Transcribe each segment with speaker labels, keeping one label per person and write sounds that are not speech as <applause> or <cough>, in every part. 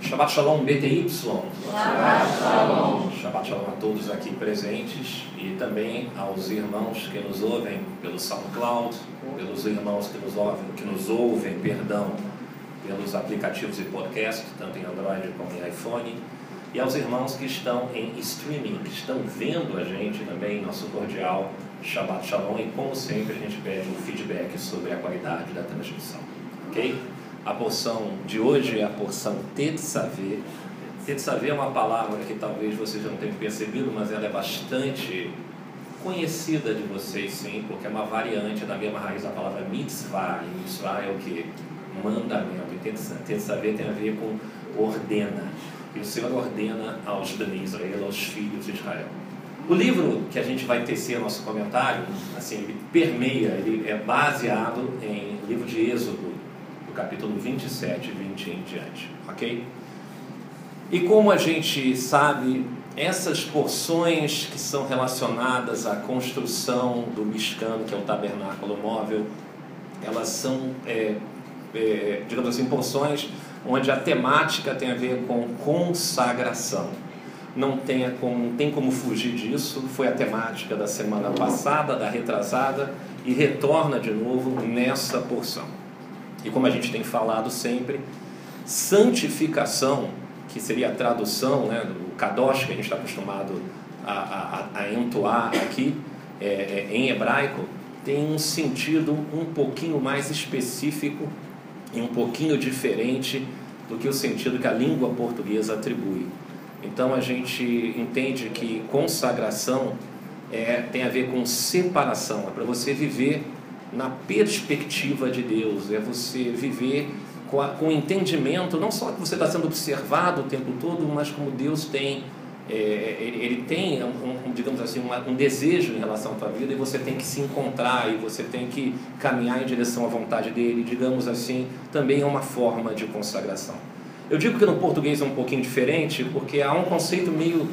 Speaker 1: Shabbat Shalom BTY.
Speaker 2: Shabbat Shalom.
Speaker 1: Shabbat Shalom a todos aqui presentes e também aos irmãos que nos ouvem pelo SoundCloud, pelos irmãos que nos ouvem, que nos ouvem, perdão, pelos aplicativos de podcast, tanto em Android como em iPhone, e aos irmãos que estão em streaming, que estão vendo a gente também, nosso cordial Shabbat Shalom, e como sempre a gente pede um feedback sobre a qualidade da transmissão, ok? A porção de hoje é a porção Tetsavé. Tetsavé é uma palavra que talvez vocês não tenham percebido, mas ela é bastante conhecida de vocês sim, porque é uma variante da mesma raiz da palavra mitzvah. Mitzvah é o que? Mandamento. E Tetsavé tem a ver com ordena. E o Senhor ordena aos Bnei Israel, aos filhos de Israel. O livro que a gente vai tecer nosso comentário, assim, ele permeia, ele é baseado em livro de Êxodo, do capítulo 27 e 20 em diante, ok? E como a gente sabe, essas porções que são relacionadas à construção do Mishkan, que é o tabernáculo móvel, elas são, é, é, digamos assim, porções onde a temática tem a ver com consagração. Não tem, não tem como fugir disso, foi a temática da semana passada, da retrasada, e retorna de novo nessa porção. E como a gente tem falado sempre, santificação, que seria a tradução né, do kadosh que a gente está acostumado a, a, a, entoar aqui é, é, em hebraico, tem um sentido um pouquinho mais específico e um pouquinho diferente do que o sentido que a língua portuguesa atribui. Então a gente entende que consagração é, tem a ver com separação, é para você viver na perspectiva de Deus, é você viver com, a, com entendimento, não só que você está sendo observado o tempo todo, mas como Deus tem, é, ele, ele, tem, um digamos assim, uma, um desejo em relação à tua vida e você tem que se encontrar e você tem que caminhar em direção à vontade dele, digamos assim, também é uma forma de consagração. Eu digo que no português é um pouquinho diferente, porque há um conceito meio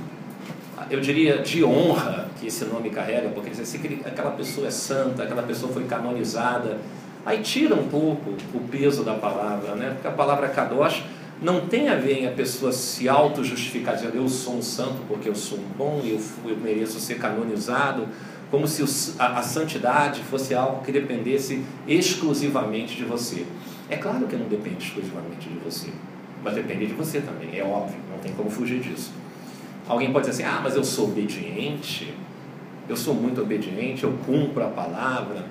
Speaker 1: eu diria, de honra que esse nome carrega, porque que aquela pessoa é santa, aquela pessoa foi canonizada. Aí tira um pouco o peso da palavra, né? porque a palavra kadosh não tem a ver em a pessoa se auto-justificar, dizendo eu sou um santo porque eu sou um bom eu, eu mereço ser canonizado, como se a, a santidade fosse algo que dependesse exclusivamente de você. É claro que não depende exclusivamente de você, mas depende de você também, é óbvio, não tem como fugir disso. Alguém pode dizer assim: ah, mas eu sou obediente, eu sou muito obediente, eu cumpro a palavra.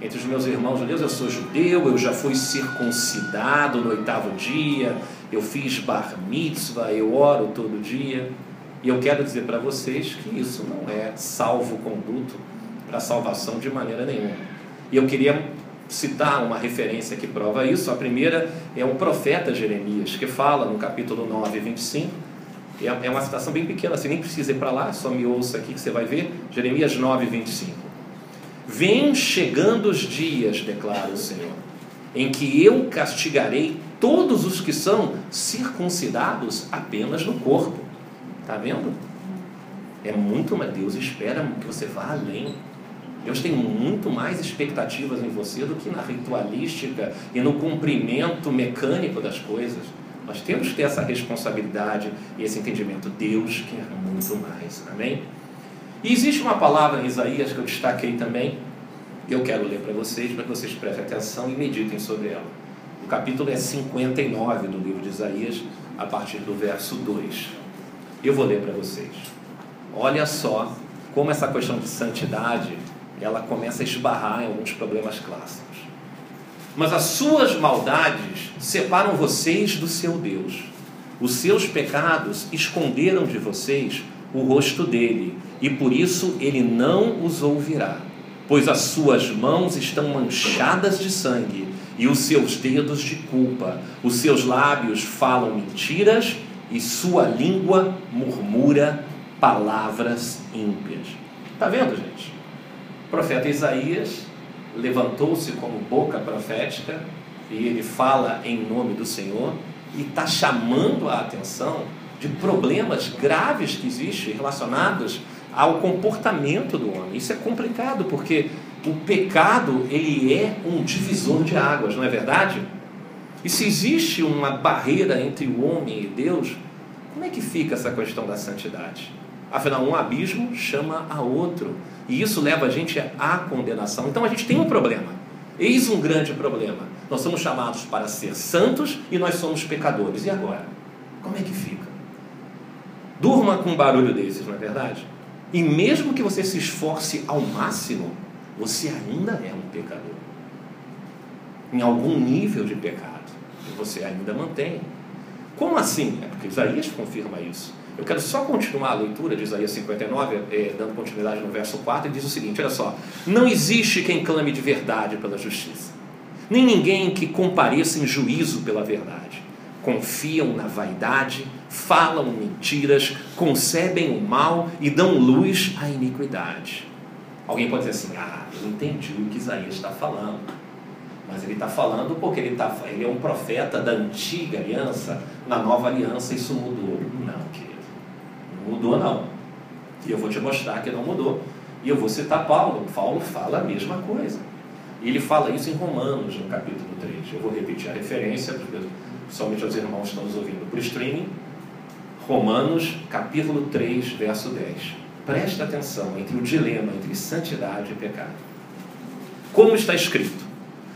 Speaker 1: Entre os meus irmãos judeus, eu sou judeu, eu já fui circuncidado no oitavo dia, eu fiz bar mitzvah, eu oro todo dia. E eu quero dizer para vocês que isso não é salvo-conduto para a salvação de maneira nenhuma. E eu queria citar uma referência que prova isso. A primeira é o profeta Jeremias, que fala no capítulo 9, 25 é, é uma citação bem pequena, você nem precisa ir para lá, só me ouça aqui que você vai ver. Jeremias 9, 25. Vem chegando os dias, declara o Senhor, em que eu castigarei todos os que são circuncidados apenas no corpo. Está vendo? É muito mais. Deus espera que você vá além. Deus tem muito mais expectativas em você do que na ritualística e no cumprimento mecânico das coisas. Nós temos que ter essa responsabilidade e esse entendimento. Deus quer muito mais. Amém? E existe uma palavra em Isaías que eu destaquei também, que eu quero ler para vocês, para que vocês prestem atenção e meditem sobre ela. O capítulo é 59 do livro de Isaías, a partir do verso 2. Eu vou ler para vocês. Olha só como essa questão de santidade ela começa a esbarrar em alguns problemas clássicos. Mas as suas maldades separam vocês do seu Deus. Os seus pecados esconderam de vocês o rosto dele, e por isso ele não os ouvirá, pois as suas mãos estão manchadas de sangue e os seus dedos de culpa. Os seus lábios falam mentiras e sua língua murmura palavras ímpias. Está vendo, gente? O profeta Isaías levantou-se como boca profética e ele fala em nome do Senhor e está chamando a atenção de problemas graves que existem relacionados ao comportamento do homem. Isso é complicado porque o pecado ele é um divisor de águas, não é verdade? E se existe uma barreira entre o homem e Deus, como é que fica essa questão da santidade? Afinal, um abismo chama a outro. E isso leva a gente à condenação. Então a gente tem um problema. Eis um grande problema. Nós somos chamados para ser santos e nós somos pecadores. E agora? Como é que fica? Durma com um barulho desses, não é verdade? E mesmo que você se esforce ao máximo, você ainda é um pecador. Em algum nível de pecado. Você ainda mantém. Como assim? É porque Isaías confirma isso. Eu quero só continuar a leitura de Isaías 59, eh, dando continuidade no verso 4, e diz o seguinte: olha só. Não existe quem clame de verdade pela justiça, nem ninguém que compareça em juízo pela verdade. Confiam na vaidade, falam mentiras, concebem o mal e dão luz à iniquidade. Alguém pode dizer assim: ah, eu entendi o que Isaías está falando. Mas ele está falando porque ele, tá, ele é um profeta da antiga aliança, na nova aliança isso mudou. Não, querido. Mudou, não. E eu vou te mostrar que não mudou. E eu vou citar Paulo. Paulo fala a mesma coisa. E ele fala isso em Romanos, no capítulo 3. Eu vou repetir a referência, porque somente os irmãos estão nos ouvindo por streaming. Romanos, capítulo 3, verso 10. Presta atenção entre o dilema entre santidade e pecado. Como está escrito: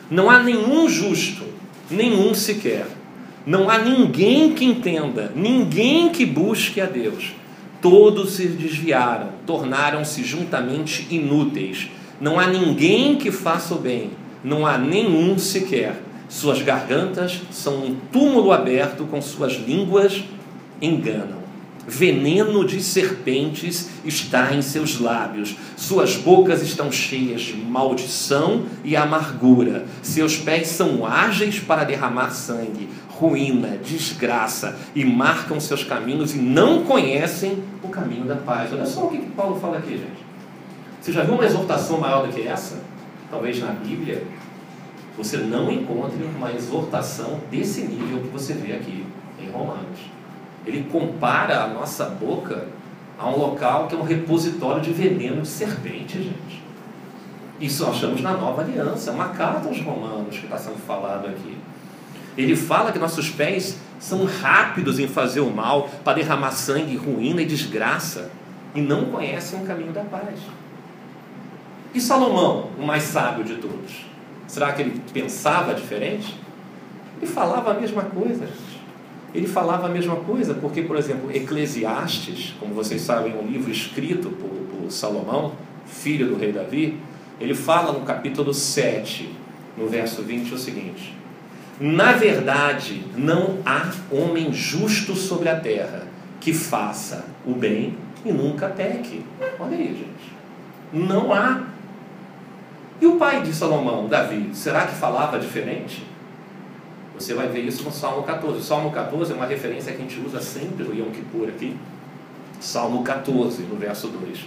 Speaker 1: Não há nenhum justo, nenhum sequer. Não há ninguém que entenda, ninguém que busque a Deus. Todos se desviaram, tornaram-se juntamente inúteis. Não há ninguém que faça o bem, não há nenhum sequer. Suas gargantas são um túmulo aberto, com suas línguas enganam. Veneno de serpentes está em seus lábios, suas bocas estão cheias de maldição e amargura, seus pés são ágeis para derramar sangue, ruína, desgraça, e marcam seus caminhos e não conhecem o caminho da paz. Olha só o que Paulo fala aqui, gente. Você já viu uma exortação maior do que essa? Talvez na Bíblia você não encontre uma exortação desse nível que você vê aqui em Romanos. Ele compara a nossa boca a um local que é um repositório de veneno de serpente, gente. Isso nós achamos na nova aliança, é uma carta aos romanos que está sendo falado aqui. Ele fala que nossos pés são rápidos em fazer o mal, para derramar sangue, ruína e desgraça, e não conhecem o caminho da paz. E Salomão, o mais sábio de todos? Será que ele pensava diferente? Ele falava a mesma coisa. Ele falava a mesma coisa, porque, por exemplo, Eclesiastes, como vocês sabem, é um livro escrito por, por Salomão, filho do rei Davi, ele fala no capítulo 7, no verso 20, o seguinte: Na verdade, não há homem justo sobre a terra que faça o bem e nunca peque. Olha aí, gente. Não há. E o pai de Salomão, Davi, será que falava diferente? Você vai ver isso no Salmo 14. O Salmo 14 é uma referência que a gente usa sempre no Yom Kippur aqui. Salmo 14, no verso 2.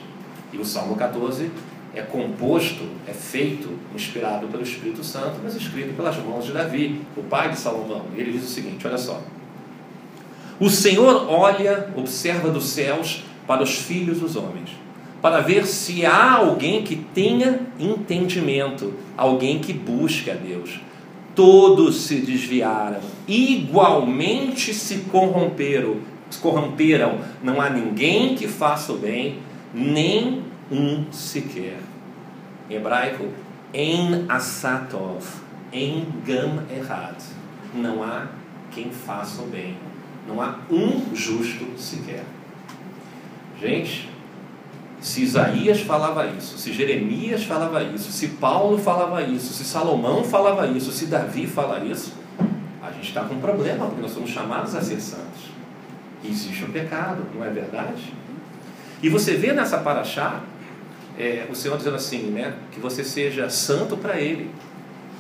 Speaker 1: E o Salmo 14 é composto, é feito, inspirado pelo Espírito Santo, mas escrito pelas mãos de Davi, o pai de Salomão. Ele diz o seguinte: olha só. O Senhor olha, observa dos céus para os filhos dos homens, para ver se há alguém que tenha entendimento, alguém que busque a Deus todos se desviaram, igualmente se corromperam, se corromperam. Não há ninguém que faça o bem, nem um sequer. Em hebraico, en asatov, em gam errado. Não há quem faça o bem. Não há um justo sequer. Gente, se Isaías falava isso, se Jeremias falava isso, se Paulo falava isso, se Salomão falava isso, se Davi fala isso, a gente está com um problema, porque nós somos chamados a ser santos. E existe um pecado, não é verdade? E você vê nessa paraxá é, o Senhor dizendo assim, né, que você seja santo para Ele.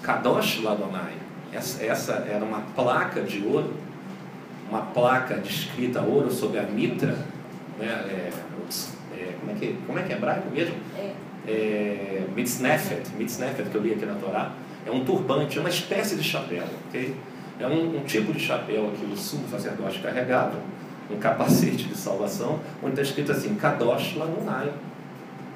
Speaker 1: Kadosh Ladonai. Essa, essa era uma placa de ouro, uma placa de escrita ouro sobre a mitra, né, é, como é que, como é, que é hebraico mesmo? É. é mitznefet, mitznefet que eu li aqui na Torá. É um turbante, é uma espécie de chapéu, ok? É um, um tipo de chapéu que o sumo sacerdote carregava, um capacete de salvação, onde está escrito assim, Kadosh Lanunai.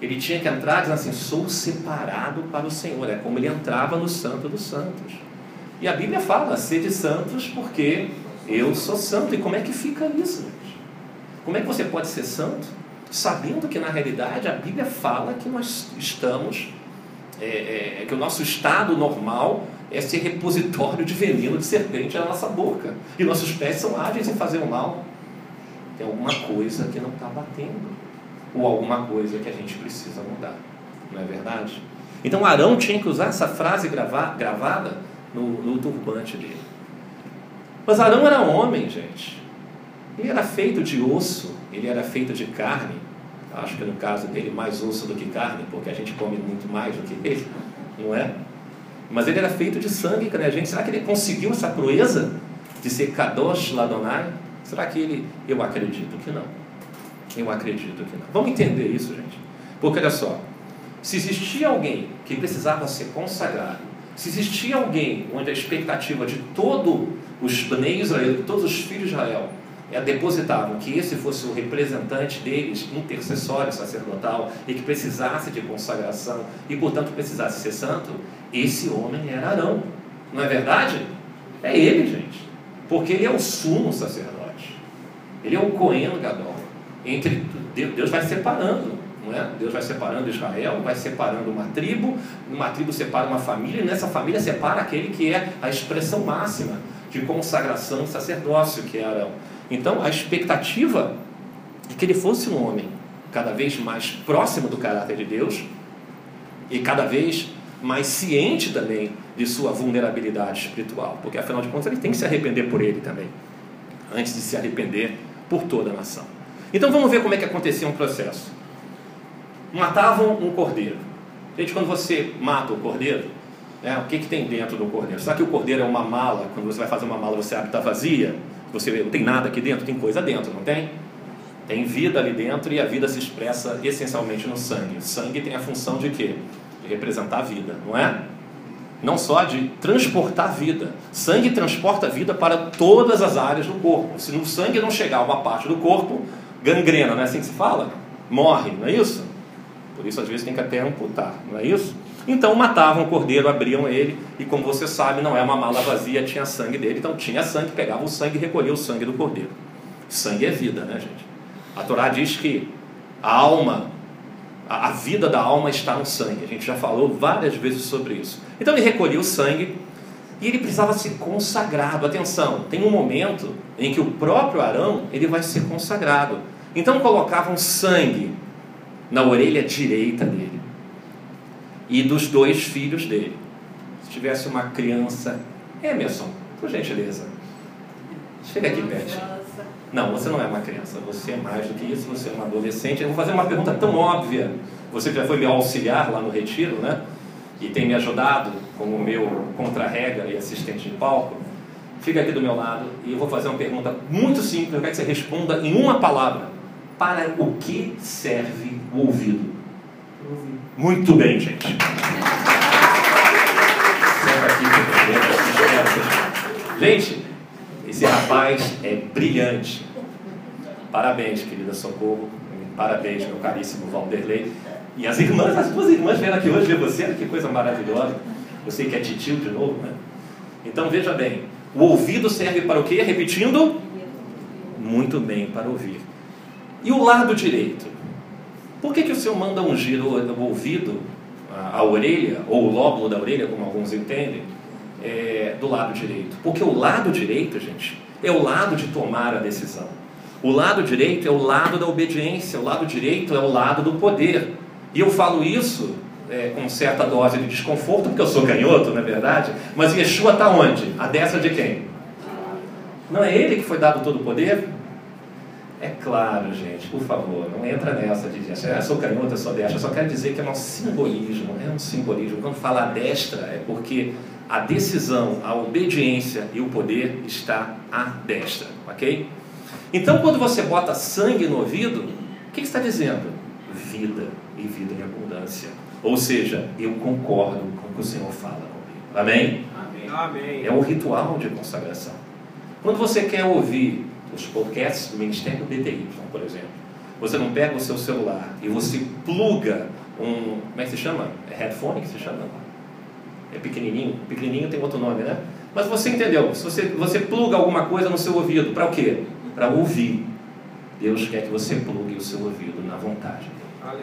Speaker 1: Ele tinha que entrar dizendo assim, sou separado para o Senhor. É como ele entrava no Santo dos Santos. E a Bíblia fala, sede santos porque eu sou santo. E como é que fica isso? Como é que você pode ser santo sabendo que na realidade a Bíblia fala que nós estamos, é, é, que o nosso estado normal é ser repositório de veneno de serpente na nossa boca. E nossos pés são ágeis em fazer o mal. Tem alguma coisa que não está batendo. Ou alguma coisa que a gente precisa mudar. Não é verdade? Então Arão tinha que usar essa frase grava, gravada no, no turbante dele. Mas Arão era homem, gente. Ele era feito de osso, ele era feito de carne. Acho que no caso dele, mais osso do que carne, porque a gente come muito mais do que ele, não é? Mas ele era feito de sangue, né, gente? Será que ele conseguiu essa proeza de ser Kadosh Ladonai? Será que ele. Eu acredito que não. Eu acredito que não. Vamos entender isso, gente. Porque olha só, se existia alguém que precisava ser consagrado, se existia alguém onde a expectativa de todos os Bnei Israel, de todos os filhos de Israel, é depositavam que esse fosse o representante deles, intercessório sacerdotal, e que precisasse de consagração e, portanto, precisasse ser santo, esse homem era Arão. Não é verdade? É ele, gente. Porque ele é o sumo sacerdote. Ele é o Cohen Gadol. Entre Deus vai separando, não é? Deus vai separando Israel, vai separando uma tribo, uma tribo separa uma família, e nessa família separa aquele que é a expressão máxima de consagração sacerdócio, que é Arão. Então, a expectativa é que ele fosse um homem cada vez mais próximo do caráter de Deus e cada vez mais ciente também de sua vulnerabilidade espiritual, porque afinal de contas ele tem que se arrepender por ele também, antes de se arrepender por toda a nação. Então vamos ver como é que acontecia um processo. Matavam um cordeiro. Gente, quando você mata o cordeiro, né, o que, que tem dentro do cordeiro? Será que o cordeiro é uma mala? Quando você vai fazer uma mala, você abre está vazia? Você não tem nada aqui dentro? Tem coisa dentro, não tem? Tem vida ali dentro e a vida se expressa essencialmente no sangue. O sangue tem a função de quê? De representar a vida, não é? Não só de transportar vida. Sangue transporta vida para todas as áreas do corpo. Se no sangue não chegar uma parte do corpo, gangrena, não é assim que se fala? Morre, não é isso? Por isso, às vezes, tem que até amputar, não é isso? Então matavam o cordeiro, abriam ele, e como você sabe, não é uma mala vazia, tinha sangue dele, então tinha sangue, pegavam o sangue e recolhiam o sangue do cordeiro. Sangue é vida, né, gente? A Torá diz que a alma, a vida da alma está no sangue. A gente já falou várias vezes sobre isso. Então ele recolhia o sangue e ele precisava ser consagrado. Atenção, tem um momento em que o próprio Arão ele vai ser consagrado. Então colocavam sangue na orelha direita dele e dos dois filhos dele. Se tivesse uma criança, Emerson, por gentileza, chega aqui perto. Não, você não é uma criança, você é mais do que isso, você é uma adolescente. Eu vou fazer uma pergunta tão óbvia. Você já foi meu auxiliar lá no retiro, né? E tem me ajudado como meu contra-regra e assistente de palco. Fica aqui do meu lado e eu vou fazer uma pergunta muito simples. Eu quero que você responda em uma palavra. Para o que serve o ouvido? Muito bem, gente. Senta aqui, Gente, esse rapaz é brilhante. Parabéns, querida Socorro. Parabéns, meu caríssimo Valderlei. E as irmãs, as duas irmãs vieram aqui hoje ver você, que coisa maravilhosa. Eu sei que é titio de novo, né? Então veja bem, o ouvido serve para o quê? Repetindo? Muito bem, para ouvir. E o lado direito? Por que, que o Senhor manda ungir o, ouvido, a, a, orelha, ou o lóbulo da orelha, como alguns entendem, é, do lado direito? Porque o lado direito, gente, é o lado de tomar a decisão. O lado direito é o lado da obediência, o lado direito é o lado do poder. E eu falo isso é, com certa dose de desconforto, porque eu sou canhoto, não é verdade? Mas Yeshua está onde? A destra de quem? Não é ele que foi dado todo o poder? É claro, gente, por favor, não entra nessa de dizer, ah, sou canhota, sou destra. Eu só quero dizer que é um simbolismo, é um simbolismo. Quando fala destra, é porque a decisão, a obediência e o poder está à destra, ok? Então, quando você bota sangue no ouvido, o que está dizendo? Vida e vida em abundância. Ou seja, eu concordo com o que o Senhor fala comigo. Amém?
Speaker 2: Amém.
Speaker 1: É o ritual de consagração. Quando você quer ouvir os podcasts do Ministério BTY, por exemplo. Você não pega o seu celular e você pluga um. Como é que se chama? É headphone que se chama? É pequenininho? Pequenininho tem outro nome, né? Mas você entendeu? Se você, você pluga alguma coisa no seu ouvido, para o quê? Para ouvir. Deus quer que você plugue o seu ouvido na vontade.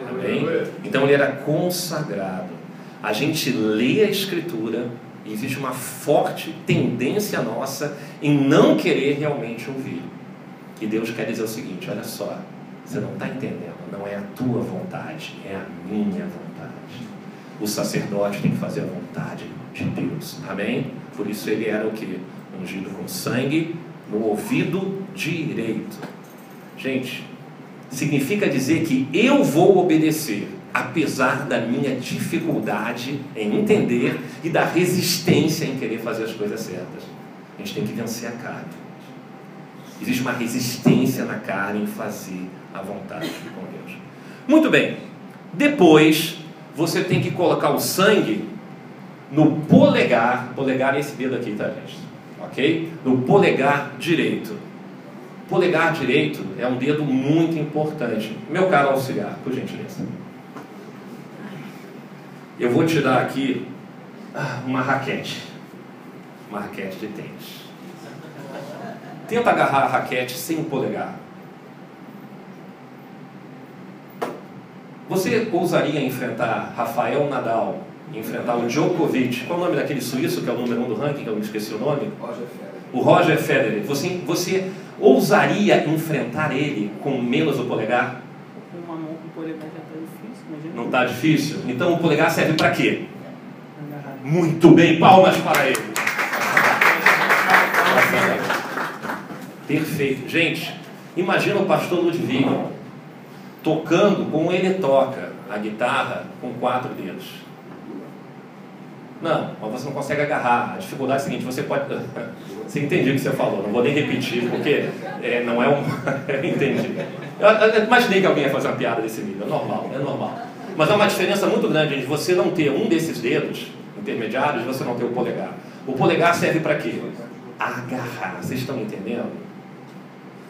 Speaker 1: Amém? Então ele era consagrado. A gente lê a Escritura e existe uma forte tendência nossa em não querer realmente ouvir. E Deus quer dizer o seguinte: olha só, você não está entendendo, não é a tua vontade, é a minha vontade. O sacerdote tem que fazer a vontade de Deus. Amém? Por isso ele era o que? Ungido com sangue no ouvido direito. Gente, significa dizer que eu vou obedecer, apesar da minha dificuldade em entender e da resistência em querer fazer as coisas certas. A gente tem que vencer a carne. Existe uma resistência na carne em fazer a vontade com Deus. Muito bem. Depois, você tem que colocar o sangue no polegar, polegar é esse dedo aqui, tá, gente? Ok? No polegar direito. Polegar direito é um dedo muito importante. Meu caro auxiliar, por gentileza. Eu vou te dar aqui uma raquete. Uma raquete de tênis. Tenta agarrar a raquete sem o polegar. Você ousaria enfrentar Rafael Nadal, enfrentar o Djokovic? Qual é o nome daquele suíço que é o número um do ranking, que eu me esqueci o nome?
Speaker 3: Roger Federer.
Speaker 1: O Roger Federer. Você, você ousaria enfrentar ele com menos o polegar?
Speaker 4: Com uma mão com o polegar já está difícil, imagina.
Speaker 1: Não está difícil? Então o polegar serve para quê?
Speaker 4: Agarrar.
Speaker 1: Muito bem, palmas para ele. Perfeito. Gente, imagina o pastor Ludwig tocando como ele toca a guitarra com quatro dedos. Não, mas você não consegue agarrar. A dificuldade é a seguinte: você pode. <laughs> Você entendeu o que você falou, não vou nem repetir, porque é, não é um. <laughs> Eu entendi. Eu, eu imaginei que alguém ia fazer uma piada desse nível, é normal, é normal. Mas há uma diferença muito grande entre você não ter um desses dedos intermediários e você não ter o polegar. O polegar serve para quê? Agarrar. Vocês estão entendendo?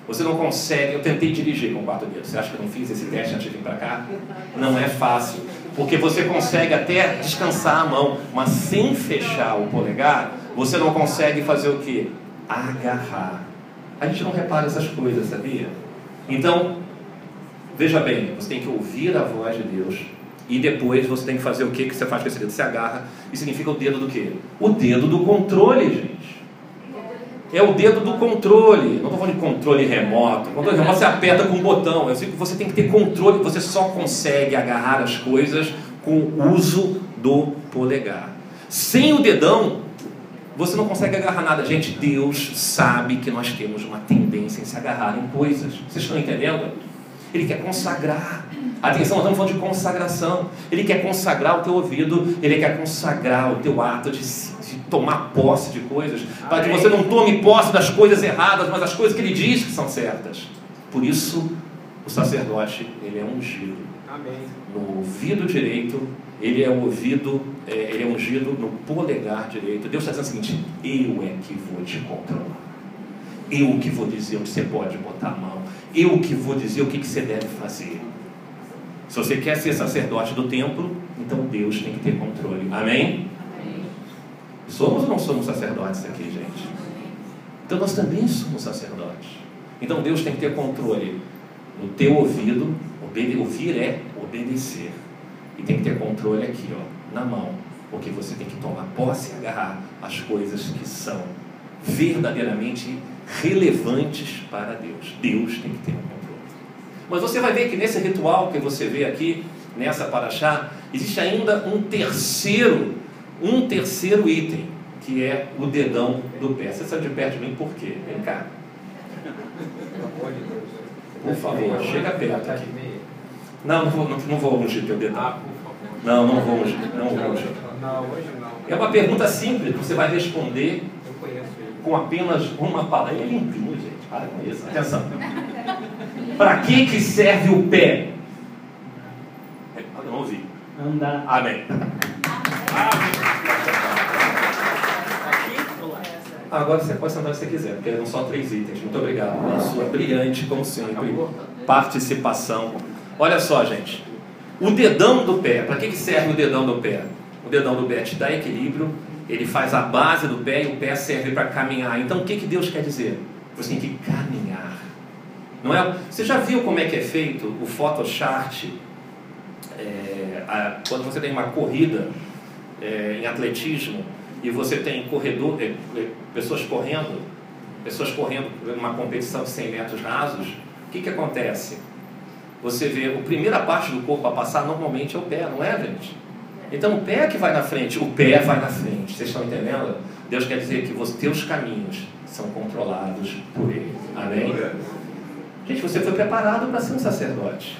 Speaker 1: Você não consegue. Eu tentei dirigir com quatro dedos. Você acha que eu não fiz esse teste antes de vir para cá? Não é fácil. Porque você consegue até descansar a mão, mas sem fechar o polegar, você não consegue fazer o que? Agarrar. A gente não repara essas coisas, sabia? Então, veja bem, você tem que ouvir a voz de Deus. E depois você tem que fazer o que que você faz com esse dedo? Você agarra. E significa o dedo do quê? O dedo do controle, gente. É o dedo do controle. Não estou falando de controle remoto. Controle remoto você aperta com um botão. Eu sei que você tem que ter controle. Você só consegue agarrar as coisas com o uso do polegar. Sem o dedão, você não consegue agarrar nada. Gente, Deus sabe que nós temos uma tendência em se agarrar em coisas. Vocês estão entendendo? Ele quer consagrar. Atenção, nós estamos falando de consagração. Ele quer consagrar o teu ouvido, ele quer consagrar o teu ato de, de tomar posse de coisas, para que você não tome posse das coisas erradas, mas das coisas que ele diz que são certas. Por isso, o sacerdote, ele é ungido.
Speaker 3: Amém.
Speaker 1: No ouvido direito, ele é ouvido, é, ele é ungido no polegar direito. Deus está dizendo o seguinte: eu é que vou te controlar. Eu que vou dizer onde você pode botar a mão. Eu que vou dizer o que, que você deve fazer. Se você quer ser sacerdote do templo, então Deus tem que ter controle. Amém? Somos ou não somos sacerdotes aqui, gente? Então nós também somos sacerdotes. Então Deus tem que ter controle no teu ouvido. Ouvir é obedecer. E tem que ter controle aqui, ó, na mão. Porque você tem que tomar posse e agarrar as coisas que são verdadeiramente relevantes para Deus. Deus tem que ter um controle. Mas você vai ver que nesse ritual que você vê aqui, nessa paraxá, existe ainda um terceiro, um terceiro item, que é o dedão do pé. Você sabe de perto de mim por quê? Vem cá. Por favor, chega perto aqui. Não, não vou, não, não vou ungir teu
Speaker 3: Ah,
Speaker 1: dedão.
Speaker 3: favor.
Speaker 1: Não, não vou ungir, não vou ungir.
Speaker 3: Não, hoje não.
Speaker 1: É uma pergunta simples, você vai responder com apenas uma palavra. Ele é limpinho, gente. Para com isso. Atenção. <laughs> Para que, que serve o pé? Eu não ouvi.
Speaker 4: Andar.
Speaker 1: Amém.
Speaker 4: Aqui ou lá?
Speaker 1: Agora você pode sentar se você quiser, porque eram só três itens. Muito obrigado pela sua brilhante, como sempre, participação. Olha só, gente. O dedão do pé. Para que, que serve o dedão do pé? O dedão do pé te dá equilíbrio, ele faz a base do pé e o pé serve para caminhar. Então o que, que Deus quer dizer? Você tem que caminhar. Não é? Você já viu como é que é feito o photochart é, a, quando você tem uma corrida é, em atletismo e você tem corredor, é, é pessoas correndo, pessoas correndo numa competição de 100 metros rasos, o que, que acontece? Você vê a primeira parte do corpo a passar normalmente é o pé, não é, gente? Então o pé é que vai na frente, o pé vai na frente. Vocês estão entendendo? Deus quer dizer que os teus caminhos são controlados por Ele. Amém? Gente, você foi preparado para ser um sacerdote.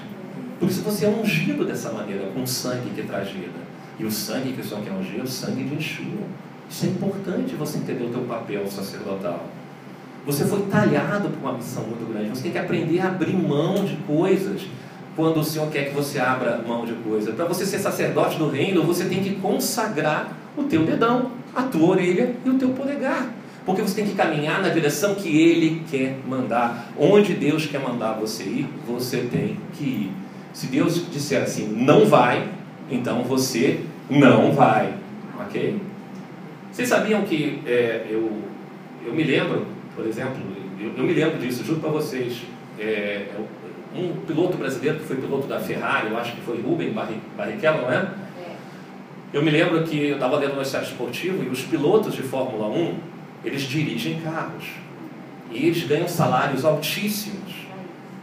Speaker 1: Por isso você é ungido dessa maneira, com sangue que traz vida. E o sangue que o Senhor quer ungir é o sangue de Yeshua. Isso é importante você entender o teu papel sacerdotal. Você foi talhado para uma missão muito grande. Você tem que aprender a abrir mão de coisas quando o Senhor quer que você abra mão de coisas. Para você ser sacerdote do reino, você tem que consagrar o teu dedão, a tua orelha e o teu polegar. Porque você tem que caminhar na direção que Ele quer mandar. Onde Deus quer mandar você ir, você tem que ir. Se Deus disser assim, não vai, então você não vai. Ok? Vocês sabiam que é, eu, eu me lembro, por exemplo, eu, eu me lembro disso, juro para vocês. É, um piloto brasileiro que foi piloto da Ferrari, eu acho que foi Rubem Barrichello, não é? é? Eu me lembro que eu estava lendo no site esportivo e os pilotos de Fórmula 1, eles dirigem carros. E eles ganham salários altíssimos.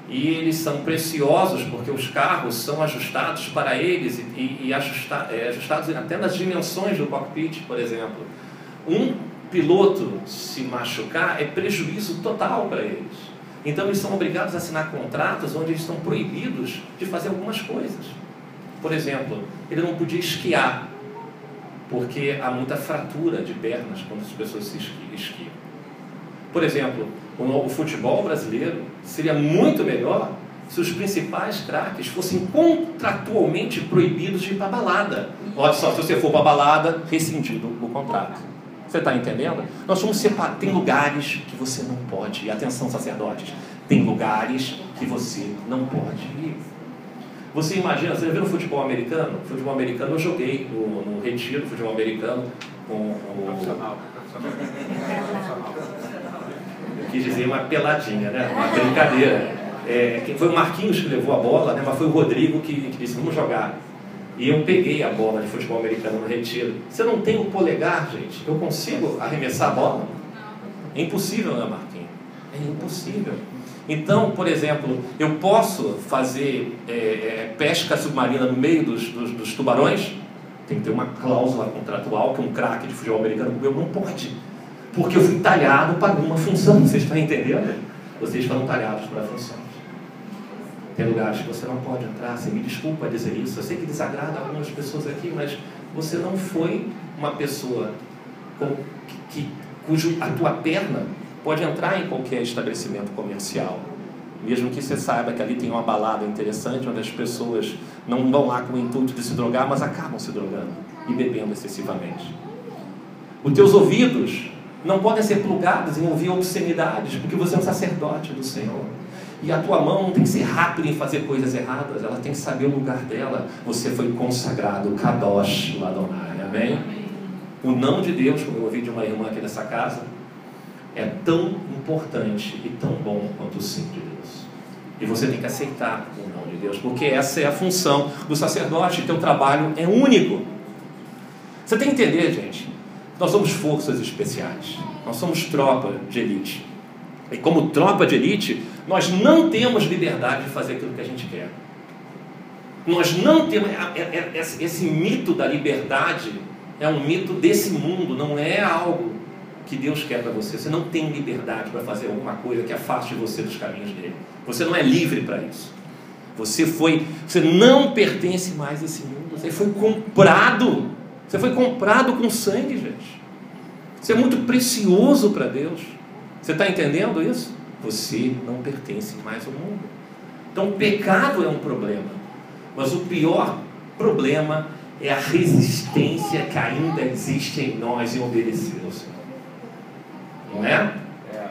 Speaker 1: E eles são preciosos porque os carros são ajustados para eles e, e ajusta, é, ajustados até nas dimensões do cockpit, por exemplo. Um piloto se machucar é prejuízo total para eles. Então eles são obrigados a assinar contratos onde eles estão proibidos de fazer algumas coisas. Por exemplo, ele não podia esquiar, porque há muita fratura de pernas quando as pessoas se esquiam. Por exemplo, o futebol brasileiro seria muito melhor se os principais craques fossem contratualmente proibidos de ir para balada. Olha só, se você for para balada, rescindido o contrato. Você está entendendo? Nós somos separados. Tem lugares que você não pode ir. Atenção, sacerdotes. Tem lugares que você não pode ir. Você imagina, você já viu no futebol americano? Futebol americano eu joguei no, no retiro, futebol americano com o. Profissional. Eu <laughs> quis dizer uma peladinha, né? Uma brincadeira. É, foi o Marquinhos que levou a bola, né? mas foi o Rodrigo que, que disse: vamos jogar. E eu peguei a bola de futebol americano no retiro. Você não tem o polegar, gente? Eu consigo arremessar a bola? É impossível, né, Marquinhos? É impossível. Então, por exemplo, eu posso fazer é, é, pesca submarina no meio dos, dos, dos, tubarões? Tem que ter uma cláusula contratual que um craque de futebol americano meu não pode. Porque eu fui talhado para uma função. Vocês estão entendendo? Vocês foram talhados para função. Tem lugares que você não pode entrar, você me desculpa dizer isso. Eu sei que desagrada algumas pessoas aqui, mas você não foi uma pessoa com, que, cujo a tua perna pode entrar em qualquer estabelecimento comercial. Mesmo que você saiba que ali tem uma balada interessante, onde as pessoas não vão lá com o intuito de se drogar, mas acabam se drogando e bebendo excessivamente. Os teus ouvidos não podem ser plugados em ouvir obscenidades, porque você é um sacerdote do Senhor. E a tua mão não tem que ser rápida em fazer coisas erradas, ela tem que saber o lugar dela. Você foi consagrado, Kadosh Ladonai, amém? O não de Deus, como eu ouvi de uma irmã aqui nessa casa, é tão importante e tão bom quanto o sim de Deus. E você tem que aceitar o não de Deus, porque essa é a função do sacerdote, teu trabalho é único. Você tem que entender, gente, nós somos forças especiais, nós somos tropa de elite. E como tropa de elite, nós não temos liberdade de fazer aquilo que a gente quer. Nós não temos. É, é, é, esse mito da liberdade é um mito desse mundo, não é algo que Deus quer para você. Você não tem liberdade para fazer alguma coisa que afaste você dos caminhos dele. Você não é livre para isso. Você foi, você não pertence mais a esse mundo. Você foi comprado. Você foi comprado com sangue, gente. Você é muito precioso para Deus. Você está entendendo isso? Você não pertence mais ao mundo. Então, o pecado é um problema, mas o pior problema é a resistência que ainda existe em nós em obedecer ao Senhor. Não é? é.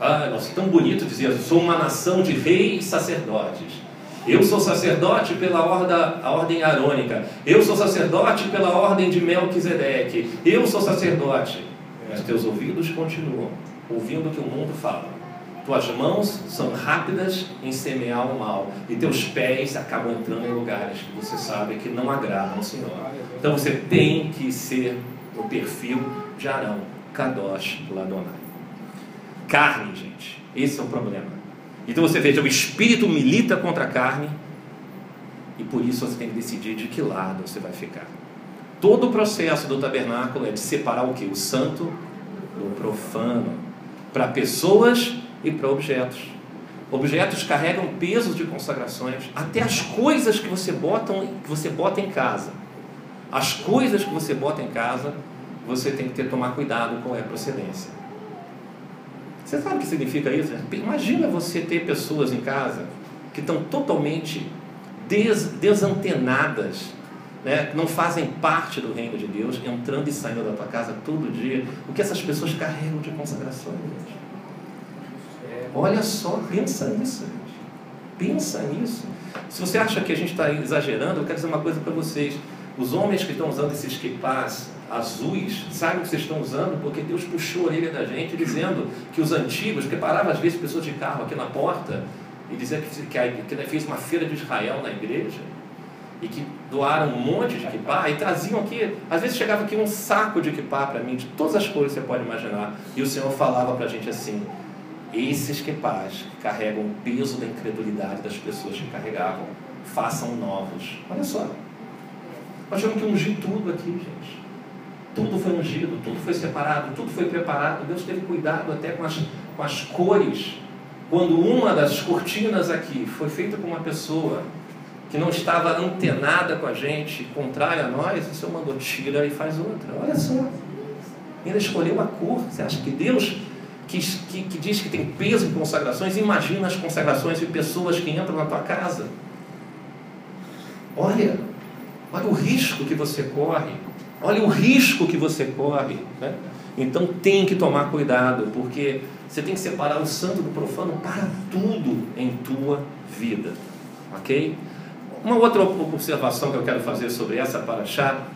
Speaker 1: Ah, nossa, tão bonito dizer, eu sou uma nação de reis e sacerdotes. Eu sou sacerdote pela ordem, a ordem arônica. Eu sou sacerdote pela ordem de Melquisedeque. Eu sou sacerdote. Mas teus ouvidos continuam ouvindo o que o mundo fala. Tuas mãos são rápidas em semear o mal e teus pés acabam entrando em lugares que você sabe que não agradam ao Senhor. Então você tem que ser o perfil de Arão, Kadosh Ladonai. Carne, gente, esse é o problema. Então você veja, o espírito milita contra a carne e por isso você tem que decidir de que lado você vai ficar. Todo o processo do tabernáculo é de separar o que? O santo do profano. Para pessoas e para objetos. Objetos carregam pesos de consagrações, até as coisas que você bota, que você bota em casa. As coisas que você bota em casa, você tem que ter tomar cuidado com a procedência. Você sabe o que significa isso? Imagina você ter pessoas em casa que estão totalmente des, desantenadas, né? não fazem parte do reino de Deus, entrando e saindo da tua casa todo dia. O que essas pessoas carregam de consagrações, gente? Olha só, pensa nisso, gente. Pensa nisso. Se você acha que a gente está exagerando, eu quero dizer uma coisa para vocês. Os homens que estão usando esses kipás azuis, sabem o que vocês estão usando? Porque Deus puxou a orelha da gente dizendo que os antigos, que parava às vezes pessoas de carro aqui na porta e dizia que, que, que fez uma feira de Israel na igreja e que doaram um monte de equipar e traziam aqui, às vezes chegava aqui um saco de equipar para mim, de todas as cores que você pode imaginar, e o Senhor falava para a gente assim: esses quepás que carregam o peso da incredulidade das pessoas que carregavam, façam novos. Olha só. Nós tivemos que ungir tudo aqui, gente. Tudo foi ungido, tudo foi separado, tudo foi preparado. Deus teve cuidado até com as, com as cores. Quando uma das cortinas aqui foi feita com uma pessoa que não estava antenada com a gente, contrária a nós, o Senhor mandou tira e faz outra. Olha só. Ele escolheu a cor. Você acha que Deus que, que, que diz que tem peso em consagrações, imagina as consagrações de pessoas que entram na tua casa. Olha, olha o risco que você corre. Olha o risco que você corre. Né? Então tem que tomar cuidado, porque você tem que separar o santo do profano para tudo em tua vida. Ok? Uma outra observação que eu quero fazer sobre essa paraxá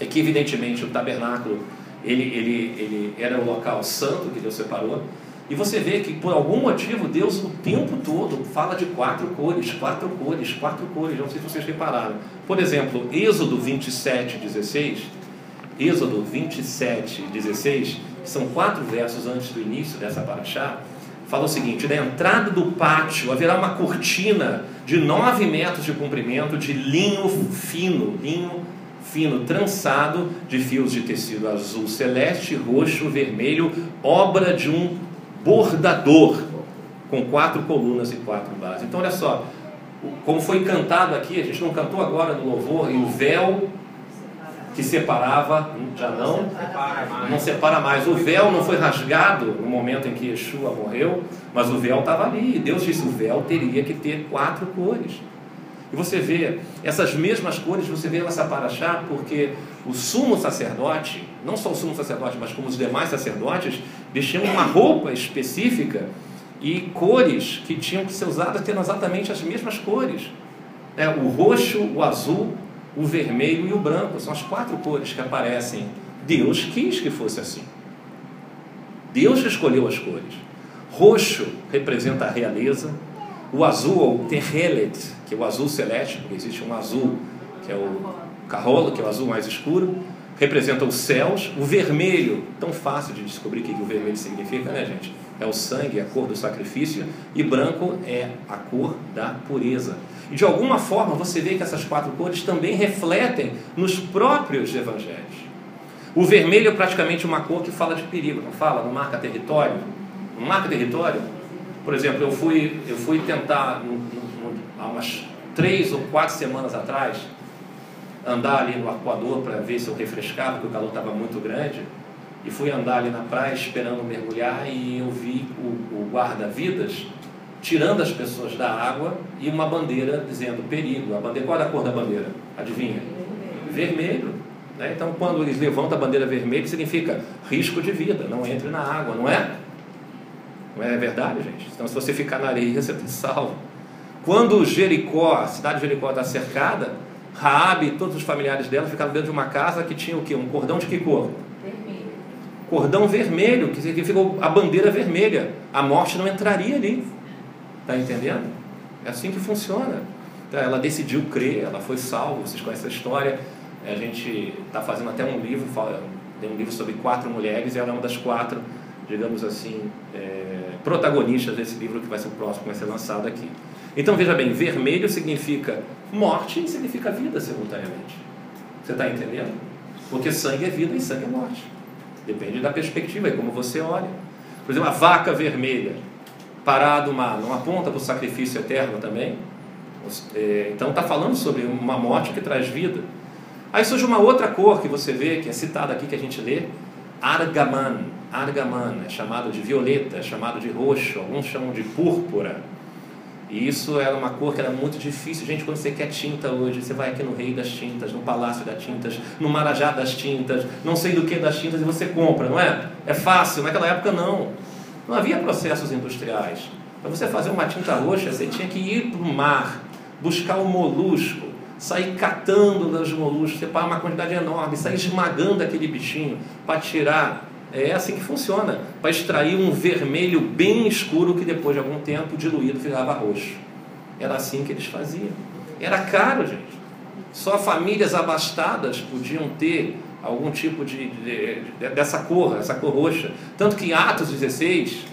Speaker 1: é que, evidentemente, o tabernáculo ele, ele, ele era o local santo que Deus separou. E você vê que por algum motivo Deus o tempo todo fala de quatro cores, quatro cores, quatro cores. Não sei se vocês repararam. Por exemplo, Êxodo 27, 16. Êxodo 27, 16, que são quatro versos antes do início dessa paraxá, fala o seguinte: na entrada do pátio haverá uma cortina de nove metros de comprimento de linho fino, linho fino trançado de fios de tecido azul celeste, roxo, vermelho, obra de um bordador, com quatro colunas e quatro bases. Então, olha só, como foi cantado aqui, a gente não cantou agora no louvor, e o véu que separava, já não, não separa mais. O véu não foi rasgado no momento em que Yeshua morreu, mas o véu estava ali. Deus disse que o véu teria que ter quatro cores. E você vê essas mesmas cores, você vê nessa paraxá, porque o sumo sacerdote, não só o sumo sacerdote, mas como os demais sacerdotes, vestiam uma roupa específica e cores que tinham que ser usadas tendo exatamente as mesmas cores. É, o roxo, o azul, o vermelho e o branco são as quatro cores que aparecem. Deus quis que fosse assim. Deus escolheu as cores. Roxo representa a realeza, o azul, ou terrelet, que é o azul celeste, porque existe um azul que é o carrolo, que é o azul mais escuro, representa os céus. O vermelho, tão fácil de descobrir o que o vermelho significa, né, gente? É o sangue, é a cor do sacrifício. E branco é a cor da pureza. E de alguma forma você vê que essas quatro cores também refletem nos próprios evangelhos. O vermelho é praticamente uma cor que fala de perigo, não fala? Não marca território? Não marca território? Por exemplo, eu fui, eu fui tentar, há umas três ou quatro semanas atrás, andar ali no arcoador para ver se eu refrescava, porque o calor estava muito grande. E fui andar ali na praia esperando mergulhar e eu vi o, o guarda-vidas tirando as pessoas da água e uma bandeira dizendo perigo. A bandeira, qual é a cor da bandeira? Adivinha? Vermelho. Né? Então, quando eles levantam a bandeira vermelha, significa risco de vida, não entre na água, não é? Não é verdade, gente? Então, se você ficar na areia, <laughs> você está salvo. Quando Jericó, a cidade de Jericó está cercada, Raabe e todos os familiares dela ficaram dentro de uma casa que tinha o quê? Um cordão de que cor?
Speaker 2: Vermelho.
Speaker 1: Cordão vermelho, que significa a bandeira vermelha. A morte não entraria ali. Está entendendo? É assim que funciona. Então, ela decidiu crer, ela foi salva. Vocês conhecem a história. A gente está fazendo até um livro, tem um livro sobre quatro mulheres, e ela é uma das quatro, digamos assim, é, protagonistas desse livro que vai ser o próximo, que vai ser lançado aqui. Então veja bem, vermelho significa morte e significa vida simultaneamente. Você está entendendo? Porque sangue é vida e sangue é morte. Depende da perspectiva e como você olha. Por exemplo, a vaca vermelha parada mar não aponta para o sacrifício eterno também? É, então está falando sobre uma morte que traz vida. Aí surge uma outra cor que você vê, que é citada aqui, que a gente lê, argaman. Argaman é chamado de violeta, é chamado de roxo, alguns chamam de púrpura. E isso era uma cor que era muito difícil. Gente, quando você quer tinta hoje, você vai aqui no Rei das Tintas, no Palácio das Tintas, no Marajá das Tintas, não sei do que das tintas, e você compra, não é? É fácil. Naquela época, não. Não havia processos industriais. Para você fazer uma tinta roxa, você tinha que ir para o mar, buscar o molusco, sair catando dos moluscos, separar uma quantidade enorme, sair esmagando aquele bichinho para tirar. É assim que funciona, para extrair um vermelho bem escuro que depois de algum tempo diluído virava roxo. Era assim que eles faziam. Era caro, gente. Só famílias abastadas podiam ter algum tipo de, de, de, dessa cor, essa cor roxa. Tanto que em Atos 16,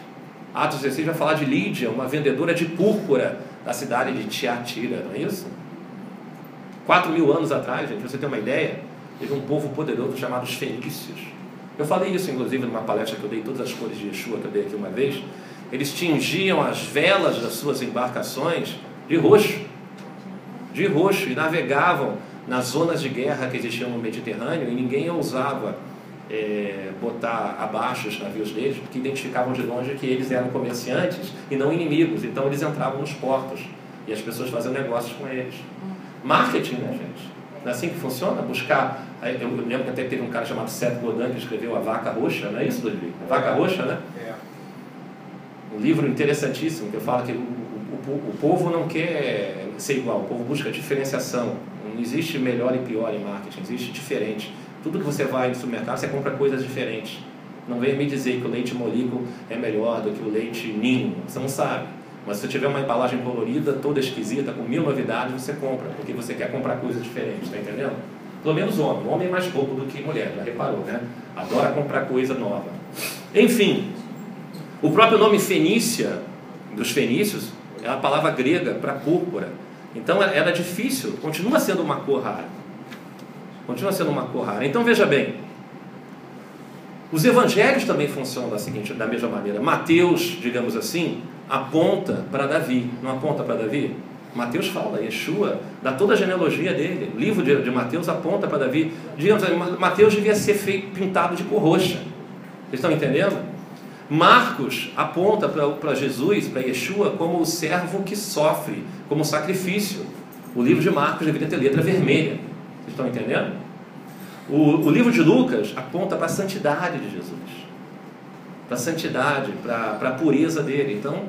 Speaker 1: Atos 16 vai falar de Lídia, uma vendedora de púrpura da cidade de Tiatira, não é isso? Quatro mil anos atrás, gente, você tem uma ideia, teve um povo poderoso chamado os fenícios. Eu falei isso, inclusive, numa palestra que eu dei, todas as cores de Yeshua, que eu dei aqui uma vez. Eles tingiam as velas das suas embarcações de roxo, de roxo, e navegavam nas zonas de guerra que existiam no Mediterrâneo, e ninguém ousava é, botar abaixo os navios deles, porque identificavam de longe que eles eram comerciantes e não inimigos, então eles entravam nos portos e as pessoas faziam negócios com eles. Marketing, né, gente? Não é assim que funciona? Buscar. Eu lembro que até teve um cara chamado Seth Godin que escreveu A Vaca Roxa, não é isso, Ludwig? A Vaca Roxa, né?
Speaker 3: É.
Speaker 1: Um livro interessantíssimo que fala que o, o, o povo não quer ser igual, o povo busca diferenciação. Não existe melhor e pior em marketing, existe diferente. Tudo que você vai no supermercado, você compra coisas diferentes. Não venha me dizer que o leite molico é melhor do que o leite ninho. Você não sabe. Mas se tiver uma embalagem colorida, toda esquisita, com mil novidades, você compra, porque você quer comprar coisas diferentes, tá entendendo? Pelo menos homem. Homem é mais bobo do que mulher, já reparou, né? Adora comprar coisa nova. Enfim, o próprio nome Fenícia, dos fenícios, é a palavra grega para púrpura. Então era difícil, continua sendo uma cor rara. Continua sendo uma cor rara. Então veja bem, os evangelhos também funcionam da seguinte, da mesma maneira. Mateus, digamos assim, aponta para Davi. Não aponta para Davi? Mateus fala, Yeshua, dá toda a genealogia dele. O livro de, Mateus aponta para Davi. Digamos, Mateus devia ser feito, pintado de cor roxa. Vocês estão entendendo? Marcos aponta para Jesus, para Yeshua, como o servo que sofre, como sacrifício. O livro de Marcos deveria ter letra vermelha. Vocês estão entendendo? O, o livro de Lucas aponta para a santidade de Jesus para a santidade, para a pureza dele. Então,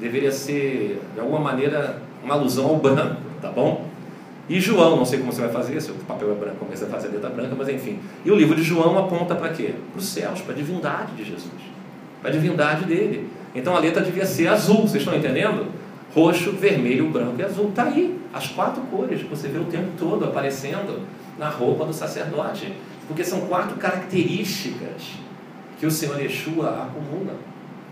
Speaker 1: deveria ser, de alguma maneira, uma alusão ao branco, tá bom? E João, não sei como você vai fazer, se o papel é branco, como você fazer a letra branca, mas enfim. E o livro de João aponta para quê? Para os céus, para a divindade de Jesus, para a divindade dele. Então a letra devia ser azul, vocês estão entendendo? Roxo, vermelho, branco e azul. Está aí, as quatro cores que você vê o tempo todo aparecendo na roupa do sacerdote. Porque são quatro características que o Senhor Yeshua acumula.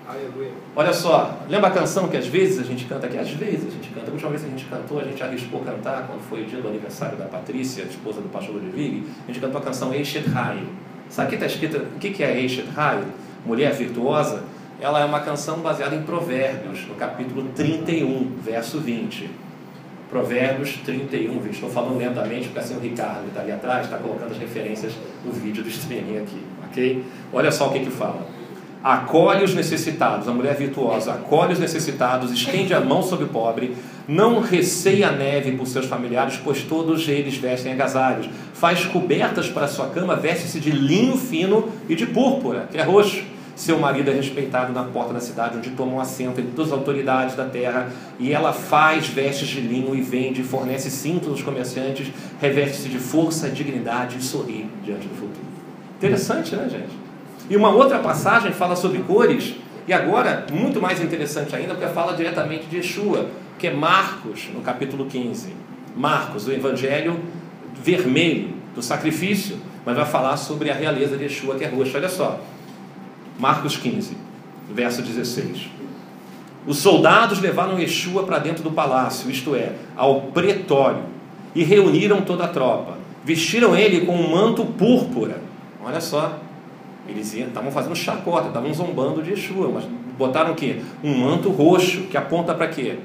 Speaker 3: Aleluia.
Speaker 1: Olha só, lembra a canção que às vezes a gente canta aqui? Às vezes a gente canta. A última vez que a gente cantou, a gente arriscou cantar quando foi o dia do aniversário da Patrícia, esposa do pastor Ludwig. A gente cantou a canção Eishet Hai. Sabe o que está escrito? O que é Eishet Hai? Mulher virtuosa. Ela é uma canção baseada em Provérbios, no capítulo 31, verso 20. Provérbios 31, 20. Estou falando lentamente porque assim o Ricardo está ali atrás, está colocando as referências no vídeo do streaming aqui ok? Olha só o que que fala. Acolhe os necessitados, a mulher virtuosa acolhe os necessitados, estende a mão sobre o pobre, não receia a neve por seus familiares, pois todos eles vestem agasalhos. Faz cobertas para sua cama, veste-se de linho fino e de púrpura, que é roxo. Seu marido é respeitado na porta da cidade, onde tomam assento entre todas as autoridades da terra. E ela faz vestes de linho e vende, fornece cintos aos comerciantes, reveste-se de força, dignidade e sorri diante do futuro. Interessante, né, gente? E uma outra passagem fala sobre cores, e agora, muito mais interessante ainda, porque fala diretamente de Yeshua, que é Marcos, no capítulo 15. Marcos, o evangelho vermelho do sacrifício, mas vai falar sobre a realeza de Yeshua, que é roxa. Olha só, Marcos 15, verso 16. Os soldados levaram Yeshua para dentro do palácio, isto é, ao pretório, e reuniram toda a tropa. Vestiram ele com um manto púrpura. Olha só, eles estavam fazendo chacota, estavam zombando de Yeshua, mas botaram o quê? Um manto roxo, que aponta para quê?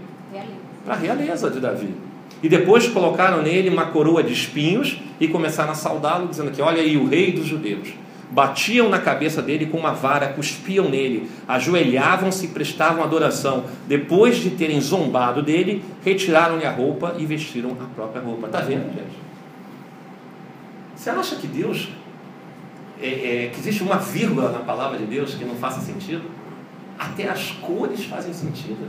Speaker 1: Para a realeza de Davi. E depois colocaram nele uma coroa de espinhos e começaram a saudá-lo, dizendo que olha aí o rei dos judeus. Batiam na cabeça dele com uma vara, cuspiam nele, ajoelhavam-se e prestavam adoração. Depois de terem zombado dele, retiraram-lhe a roupa e vestiram a própria roupa. Está vendo, gente? Você acha que Deus é, é, que existe uma vírgula na palavra de Deus que não faça sentido? Até as cores fazem sentido.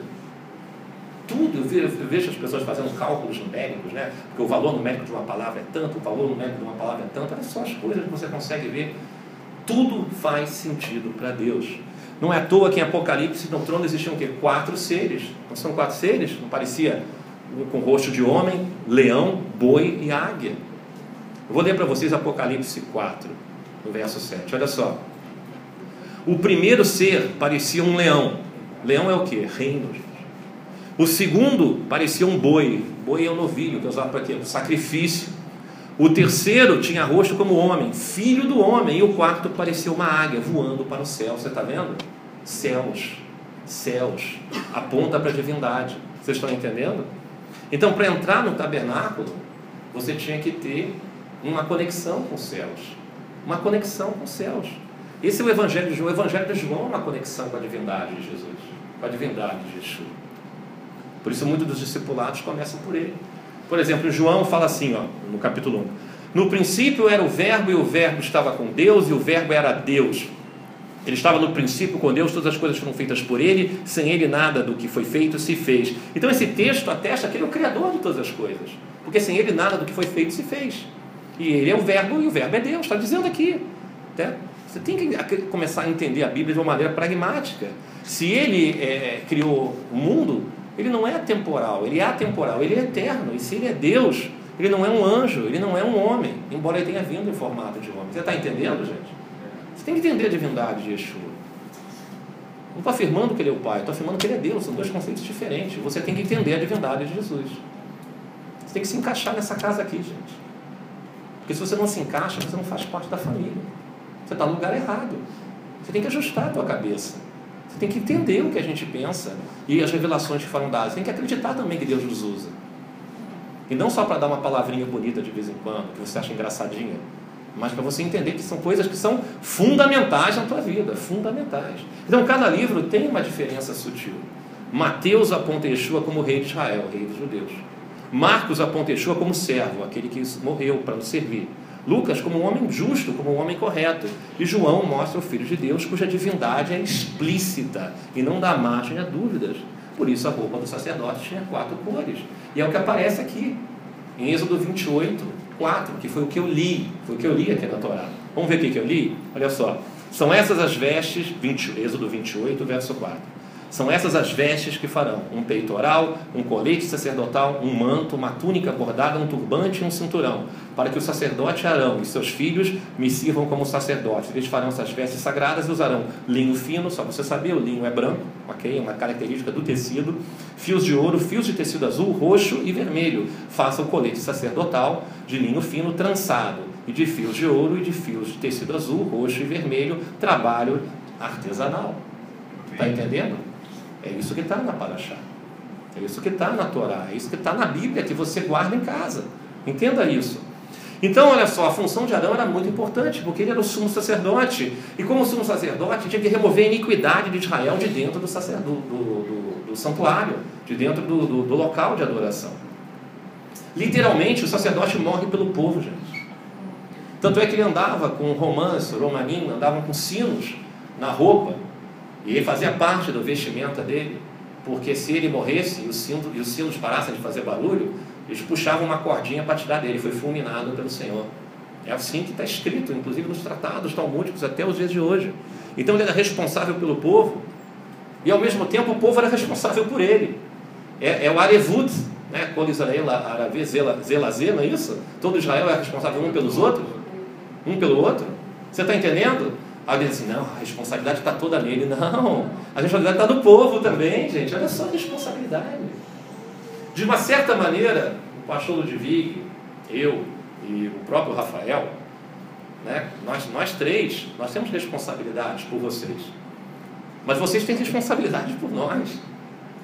Speaker 1: Tudo, eu vejo, as pessoas fazendo cálculos numéricos, né? Porque o valor numérico de uma palavra é tanto, o valor numérico de uma palavra é tanto. Olha só as coisas que você consegue ver. Tudo faz sentido para Deus. Não é à toa que em Apocalipse no trono existiam o quê? Quatro seres. Não são quatro seres? Não parecia com rosto de homem, leão, boi e águia. Eu vou ler para vocês Apocalipse 4, no verso 7. Olha só. O primeiro ser parecia um leão. Leão é o que? Reino. O segundo parecia um boi. Boi é um novilho, que é usado para quê? Sacrifício. O terceiro tinha rosto como homem, filho do homem. E o quarto parecia uma águia voando para o céu. Você está vendo? Céus. Céus. Aponta para a divindade. Vocês estão entendendo? Então, para entrar no tabernáculo, você tinha que ter uma conexão com os céus. Uma conexão com os céus. Esse é o Evangelho de João. O Evangelho de João é uma conexão com a divindade de Jesus, com a divindade de Jesus. Por isso, muitos dos discipulados começam por ele. Por exemplo, João fala assim, ó, no capítulo 1. No princípio era o Verbo, e o Verbo estava com Deus, e o Verbo era Deus. Ele estava no princípio com Deus, todas as coisas foram feitas por ele, sem ele nada do que foi feito se fez. Então esse texto atesta que ele é o criador de todas as coisas, porque sem ele nada do que foi feito se fez. E ele é o Verbo e o Verbo é Deus, está dizendo aqui. Né? Você tem que começar a entender a Bíblia de uma maneira pragmática. Se ele é, criou o mundo, ele não é temporal, ele é atemporal, ele é eterno. E se ele é Deus, ele não é um anjo, ele não é um homem, embora ele tenha vindo em formato de homem. Você está entendendo, gente? Você tem que entender a divindade de Yeshua. Não estou afirmando que ele é o Pai, estou afirmando que ele é Deus. São dois conceitos diferentes. Você tem que entender a divindade de Jesus. Você tem que se encaixar nessa casa aqui, gente. Porque se você não se encaixa, você não faz parte da família. Você está no lugar errado. Você tem que ajustar a tua cabeça. Você tem que entender o que a gente pensa e as revelações que foram dadas. Você tem que acreditar também que Deus nos usa. E não só para dar uma palavrinha bonita de vez em quando, que você acha engraçadinha, mas para você entender que são coisas que são fundamentais na tua vida, fundamentais. Então, cada livro tem uma diferença sutil. Mateus aponta Yeshua como rei de Israel, rei dos judeus. Marcos aponta Yeshua como servo, aquele que morreu para nos servir. Lucas como um homem justo, como um homem correto. E João mostra o Filho de Deus, cuja divindade é explícita e não dá margem a dúvidas. Por isso a roupa do sacerdote tinha quatro cores. E é o que aparece aqui, em Êxodo 28, 4, que foi o que eu li, foi o que eu li aqui na Torá. Vamos ver o que eu li? Olha só. São essas as vestes, 20, Êxodo 28, verso 4. São essas as vestes que farão: um peitoral, um colete sacerdotal, um manto, uma túnica bordada, um turbante e um cinturão, para que o sacerdote Arão e seus filhos me sirvam como sacerdotes. Eles farão essas vestes sagradas e usarão linho fino, só você saber, o linho é branco, ok? É uma característica do tecido, fios de ouro, fios de tecido azul, roxo e vermelho. Faça o colete sacerdotal de linho fino trançado, e de fios de ouro e de fios de tecido azul, roxo e vermelho, trabalho artesanal. Está entendendo? É isso que está na Paraxá. É isso que está na Torá. É isso que está na Bíblia que você guarda em casa. Entenda isso. Então, olha só, a função de Arão era muito importante, porque ele era o sumo sacerdote. E como sumo sacerdote, tinha que remover a iniquidade de Israel de dentro do, sacer, do, do, do, santuário, de dentro do, local de adoração. Literalmente, o sacerdote morre pelo povo, gente. Tanto é que ele andava com romance, romaninho, andavam com sinos na roupa, e ele fazia parte do vestimenta dele, porque se ele morresse e e os sinos parassem de fazer barulho, eles puxavam uma cordinha para tirar dele, foi fulminado pelo Senhor. É assim que está escrito, inclusive nos tratados talmúdicos até os dias de hoje. Então ele era responsável pelo povo, e ao mesmo tempo o povo era responsável por ele. É, é o Arevut, né? Quando Israel, Aravi, Zela, Zelazê, não é isso? Todo Israel é responsável um pelos outros? Um pelo outro? Você está entendendo? Alguém diz assim, não, a responsabilidade está toda nele. <laughs> Não, a responsabilidade está no povo também, gente. Olha só a responsabilidade. De uma certa maneira, o pastor Ludwig, eu e o próprio Rafael, né, nós, nós três, nós temos responsabilidades por vocês. Mas vocês têm responsabilidade por nós.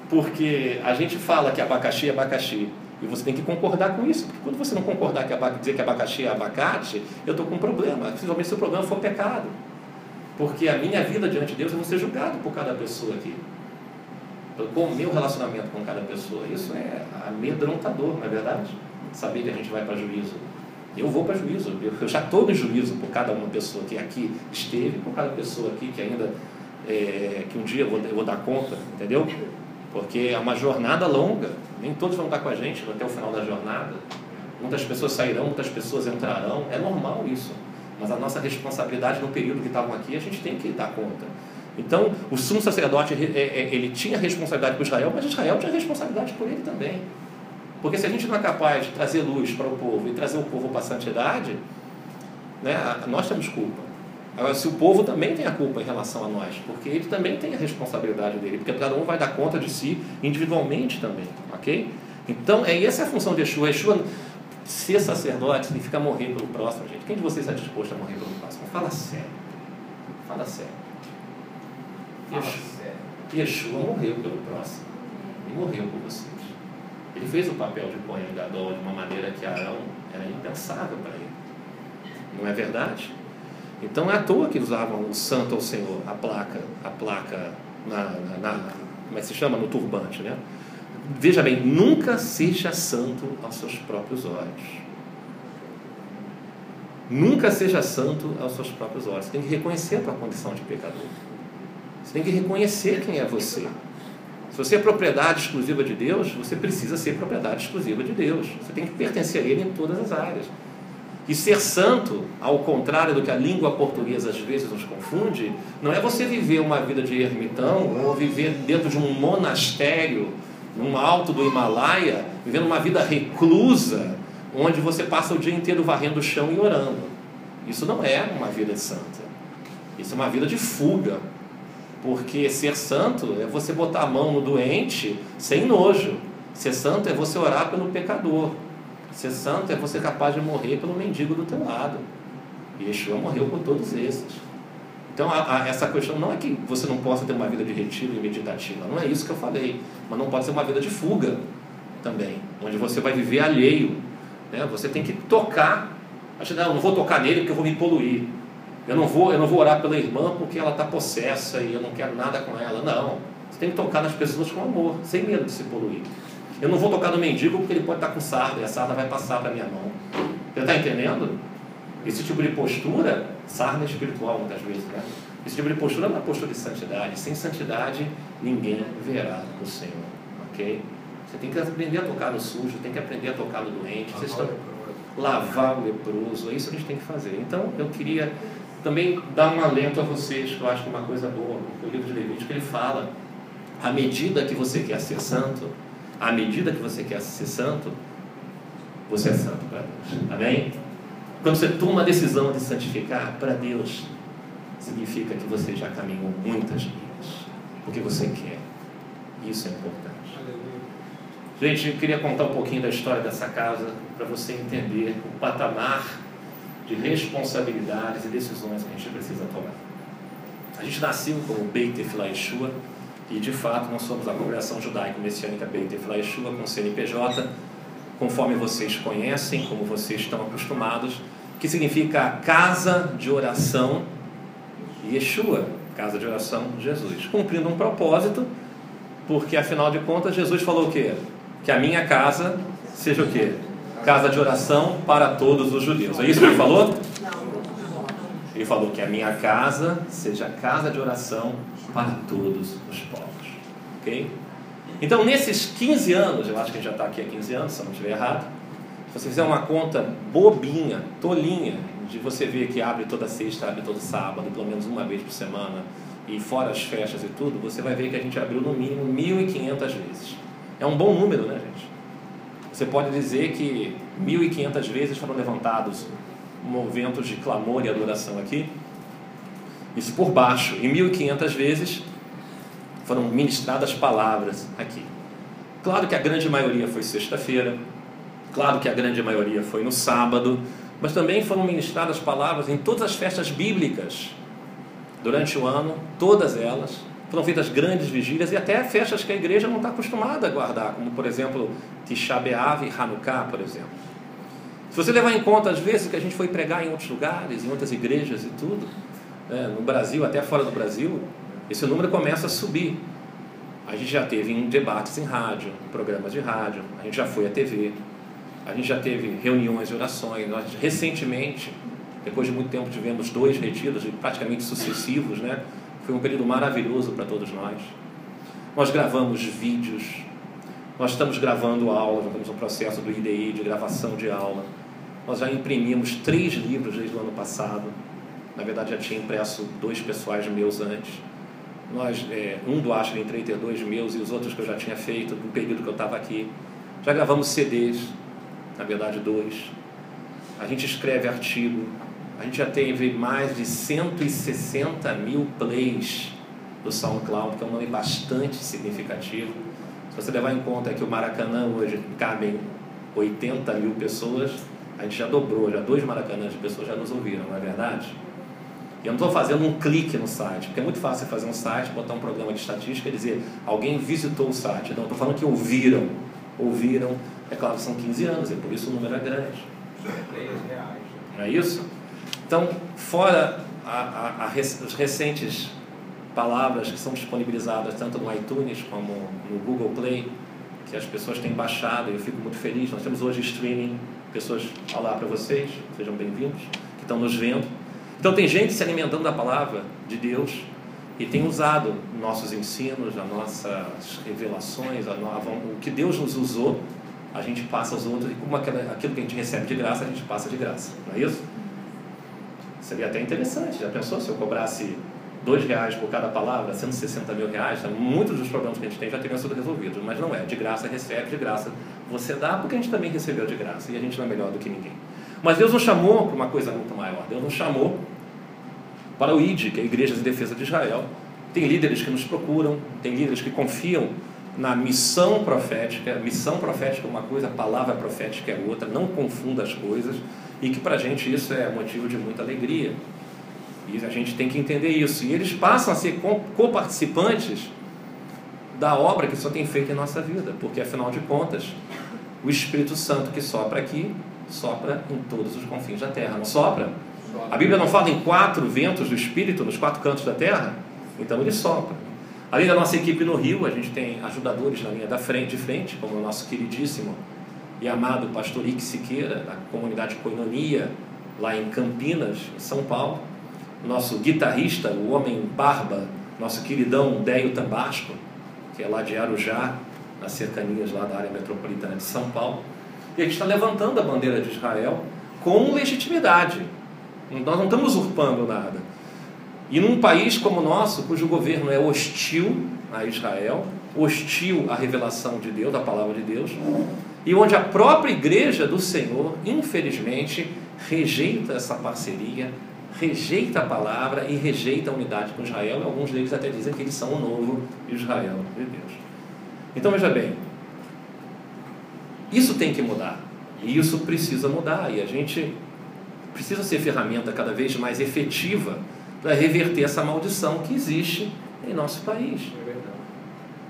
Speaker 1: Porque a gente fala que abacaxi é abacaxi. E você tem que concordar com isso. Porque quando você não concordar que dizer que abacaxi é abacate, eu estou com um problema. Principalmente se o problema for pecado. Porque a minha vida diante de Deus, eu vou ser julgado por cada pessoa aqui. Com o meu relacionamento com cada pessoa. Isso é amedrontador, não é verdade? Saber que a gente vai para juízo. Eu vou para juízo. Eu já estou no juízo por cada uma pessoa que aqui esteve, por cada pessoa aqui que ainda. É, que um dia eu vou, eu vou dar conta, entendeu? Porque é uma jornada longa. Nem todos vão estar com a gente até o final da jornada. Muitas pessoas sairão, muitas pessoas entrarão. É normal isso. Mas a nossa responsabilidade no período que estavam aqui, a gente tem que dar conta. Então, o sumo sacerdote, é, é, ele tinha responsabilidade por Israel, mas Israel tinha responsabilidade por ele também. Porque se a gente não é capaz de trazer luz para o povo e trazer o povo para a santidade, né, nós temos culpa. Agora, se o povo também tem a culpa em relação a nós, porque ele também tem a responsabilidade dele, porque cada um vai dar conta de si individualmente também, ok? Então, é essa é a função de Yeshua. Yeshua, ser sacerdote significa morrer pelo próximo, gente. Quem de vocês está disposto a morrer pelo próximo? Fala sério. Fala sério. Yeshua, Yeshua morreu pelo próximo. Ele morreu por vocês. Ele fez o papel de Cohen Gadol de uma maneira que Arão era impensável para ele. Não é verdade? Então é à toa que usavam o santo ao Senhor, a placa, a placa na, na, na como é que se chama? No turbante, né? Veja bem, nunca seja santo aos seus próprios olhos. Nunca seja santo aos seus próprios olhos. Você tem que reconhecer a tua condição de pecador. Você tem que reconhecer quem é você. Se você é propriedade exclusiva de Deus, você precisa ser propriedade exclusiva de Deus. Você tem que pertencer a Ele em todas as áreas. E ser santo, ao contrário do que a língua portuguesa às vezes nos confunde, não é você viver uma vida de ermitão ou viver dentro de um monastério, num alto do Himalaia, vivendo uma vida reclusa, onde você passa o dia inteiro varrendo o chão e orando. Isso não é uma vida santa. Isso é uma vida de fuga. Porque ser santo é você botar a mão no doente sem nojo. Ser santo é você orar pelo pecador. Ser santo é você capaz de morrer pelo mendigo do teu lado. E Yeshua morreu por todos esses. Então, a, a, essa questão não é que você não possa ter uma vida de retiro e meditativa, não é isso que eu falei, mas não pode ser uma vida de fuga também, onde você vai viver alheio. Né? Você tem que tocar. Acho, não, eu não vou tocar nele porque eu vou me poluir. Eu não vou, eu não vou orar pela irmã porque ela está possessa e eu não quero nada com ela. Não. Você tem que tocar nas pessoas com amor, sem medo de se poluir. Eu não vou tocar no mendigo porque ele pode estar com sarda e a sarda vai passar para minha mão. Você está entendendo? Esse tipo de postura, sarna espiritual muitas vezes, né? Esse tipo de postura é uma postura de santidade. Sem santidade, ninguém verá o Senhor. Ok? Você tem que aprender a tocar no sujo, tem que aprender a tocar no doente. Vocês estão... Lavar o leproso, é isso que a gente tem que fazer. Então, eu queria também dar um alento a vocês, que eu acho que é uma coisa boa. O livro de Levítico ele fala: à medida que você quer ser santo, à medida que você quer ser santo, você é santo para Deus. Amém? Quando você toma a decisão de santificar para Deus, significa que você já caminhou muitas milhas, porque você quer. Isso é importante. Gente, eu queria contar um pouquinho da história dessa casa para você entender o patamar de responsabilidades e decisões que a gente precisa tomar. A gente nasceu como Beit Efla Yeshua, e de fato nós somos a congregação judaico-messiânica Beit Efla Yeshua com CNPJ, conforme vocês conhecem, como vocês estão acostumados, que significa casa de oração Yeshua, casa de oração Jesus, cumprindo um propósito, porque afinal de contas Jesus falou o quê? Que a minha casa seja o quê? Casa de oração para todos os judeus. É isso que ele falou? Ele falou que a minha casa seja casa de oração para todos os povos. Ok? Então, nesses 15 anos, eu acho que a gente já está aqui há 15 anos, se eu não estiver errado, se você fizer uma conta bobinha, tolinha, de você ver que abre toda sexta, abre todo sábado, pelo menos uma vez por semana, e fora as festas e tudo, você vai ver que a gente abriu no mínimo 1.500 vezes. É um bom número, né, gente? Você pode dizer que 1.500 vezes foram levantados movimentos de clamor e adoração aqui. Isso por baixo. E 1.500 vezes foram ministradas palavras aqui. Claro que a grande maioria foi sexta-feira, claro que a grande maioria foi no sábado, mas também foram ministradas palavras em todas as festas bíblicas durante o ano, todas elas. Foram feitas grandes vigílias e até festas que a igreja não está acostumada a guardar, como por exemplo Tisha B'Av e Hanukkah, por exemplo. Se você levar em conta as vezes que a gente foi pregar em outros lugares, em outras igrejas e tudo, né, no Brasil, até fora do Brasil, esse número começa a subir. A gente já teve em debates em rádio, em programas de rádio, a gente já foi à TV, a gente já teve reuniões e orações. Nós, recentemente, depois de muito tempo, tivemos dois retiros praticamente sucessivos, né? Foi um período maravilhoso para todos nós. Nós gravamos vídeos, nós estamos gravando aulas, nós temos um processo do IDI de gravação de aula. Nós já imprimimos três livros desde o ano passado. Na verdade, já tinha impresso dois pessoais meus antes. Nós, é, um do Trader, dois meus, e os outros que eu já tinha feito no período que eu estava aqui. Já gravamos CDs, na verdade, dois. A gente escreve artigo. A gente já teve mais de 160 mil plays do SoundCloud, que é um nome bastante significativo. Se você levar em conta que o Maracanã hoje cabem 80 mil pessoas, a gente já dobrou, já dois Maracanãs de pessoas já nos ouviram, não é verdade? E eu não estou fazendo um clique no site, porque é muito fácil fazer um site, botar um programa de estatística e dizer alguém visitou o site. Não, estou falando que ouviram. Ouviram, é claro, são 15 anos, e por isso o número é grande. Não é isso? Então, fora a, a, a, as recentes palavras que são disponibilizadas tanto no iTunes como no Google Play, que as pessoas têm baixado e eu fico muito feliz. Nós temos hoje streaming, pessoas, olá para vocês, sejam bem-vindos, que estão nos vendo. Então tem gente se alimentando da palavra de Deus e tem usado nossos ensinos, as nossas revelações, a, a, o que Deus nos usou, a gente passa aos outros e como aquilo, que a gente recebe de graça, a gente passa de graça, não é isso? Seria até interessante, já pensou se eu cobrasse dois reais por cada palavra, 160 mil reais, muitos dos problemas que a gente tem já teriam sido resolvidos, mas não é, de graça recebe, de graça você dá, porque a gente também recebeu de graça e a gente não é melhor do que ninguém. Mas Deus nos chamou para uma coisa muito maior. Deus nos chamou para o ID, que é a Igreja de Defesa de Israel. Tem líderes que nos procuram, tem líderes que confiam na missão profética. Missão profética é uma coisa, palavra profética é outra. Não confunda as coisas. E que para a gente isso é motivo de muita alegria. E a gente tem que entender isso. E eles passam a ser co-participantes da obra que só tem feito em nossa vida. Porque afinal de contas, o Espírito Santo que sopra aqui sopra em todos os confins da terra. Não sopra? A Bíblia não fala em quatro ventos do Espírito nos quatro cantos da terra? Então ele sopra. Além da nossa equipe no Rio, a gente tem ajudadores na linha da frente, de frente, como o nosso queridíssimo e amado pastor Ike Siqueira, da comunidade Coinonia, lá em Campinas, em São Paulo. Nosso guitarrista, o homem barba, nosso queridão Déio Tambasco, que é lá de Arujá, nas cercanias lá da área metropolitana de São Paulo. E a gente está levantando a bandeira de Israel com legitimidade. Nós não estamos usurpando nada. E num país como o nosso, cujo governo é hostil a Israel, hostil à revelação de Deus, da palavra de Deus, e onde a própria igreja do Senhor, infelizmente, rejeita essa parceria, rejeita a palavra e rejeita a unidade com Israel, e alguns deles até dizem que eles são o novo Israel de Deus. Então veja bem, isso tem que mudar. E isso precisa mudar. E a gente precisa ser ferramenta cada vez mais efetiva para reverter essa maldição que existe em nosso país.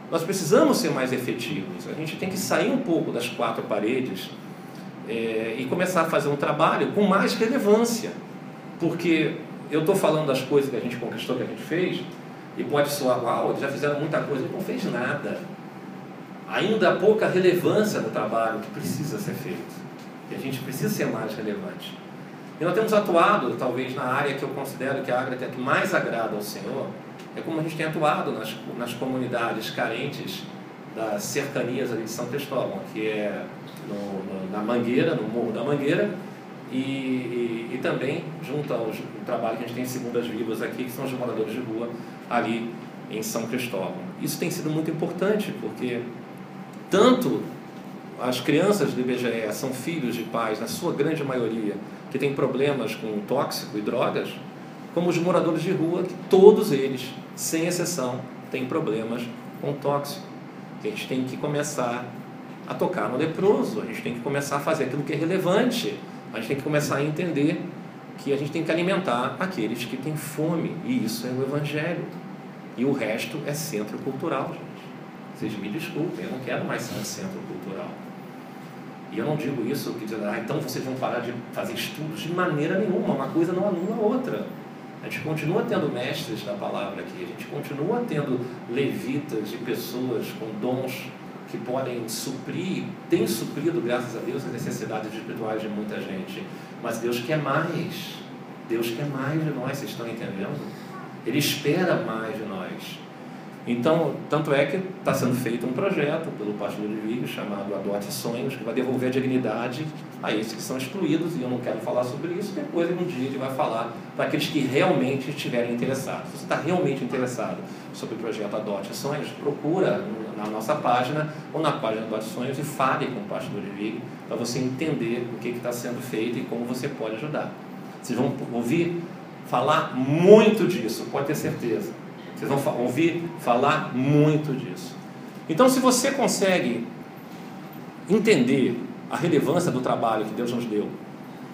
Speaker 1: Nós precisamos ser mais efetivos. A gente tem que sair um pouco das quatro paredes é, e começar a fazer um trabalho com mais relevância. Porque eu estou falando das coisas que a gente conquistou, que a gente fez, e pode soar, uau, eles já fizeram muita coisa, ele não fez nada ainda há pouca relevância no trabalho que precisa ser feito. E a gente precisa ser mais relevante. E nós temos atuado, talvez, na área que eu considero que a área que mais agrada ao Senhor, é como a gente tem atuado nas, nas comunidades carentes das cercanias ali de São Cristóvão, que é no, no, na Mangueira, no Morro da Mangueira, e, e, e, também junto ao trabalho que a gente tem em Segundas Vivas aqui, que são os moradores de rua ali em São Cristóvão. Isso tem sido muito importante, porque tanto as crianças do IBGE são filhos de pais, na sua grande maioria, que têm problemas com tóxico e drogas, como os moradores de rua, que todos eles, sem exceção, têm problemas com tóxico. A gente tem que começar a tocar no leproso, a gente tem que começar a fazer aquilo que é relevante a gente tem que começar a entender que a gente tem que alimentar aqueles que têm fome, e isso é o Evangelho. E o resto é centro cultural, gente. Vocês me desculpem, eu não quero mais ser um centro cultural. E eu não digo isso que dizer, ah, então vocês vão parar de fazer estudos de maneira nenhuma, uma coisa não anula a outra. A gente continua tendo mestres da palavra aqui, a gente continua tendo levitas e pessoas com dons que podem suprir, têm suprido, graças a Deus, as necessidades espirituais de muita gente. Mas Deus quer mais. Deus quer mais de nós, vocês estão entendendo? Ele espera mais de nós. Então, tanto é que está sendo feito um projeto pelo pastor Ludwig chamado Adote Sonhos, que vai devolver a dignidade a esses que são excluídos, e eu não quero falar sobre isso, depois um dia ele vai falar para aqueles que realmente estiverem interessados. Se você está realmente interessado sobre o projeto Adote Sonhos, procura na nossa página ou na página Adote Sonhos e fale com o pastor Ludwig para você entender o que está sendo feito e como você pode ajudar. Vocês vão ouvir falar muito disso, pode ter certeza vocês vão ouvir falar muito disso. Então, se você consegue entender a relevância do trabalho que Deus nos deu,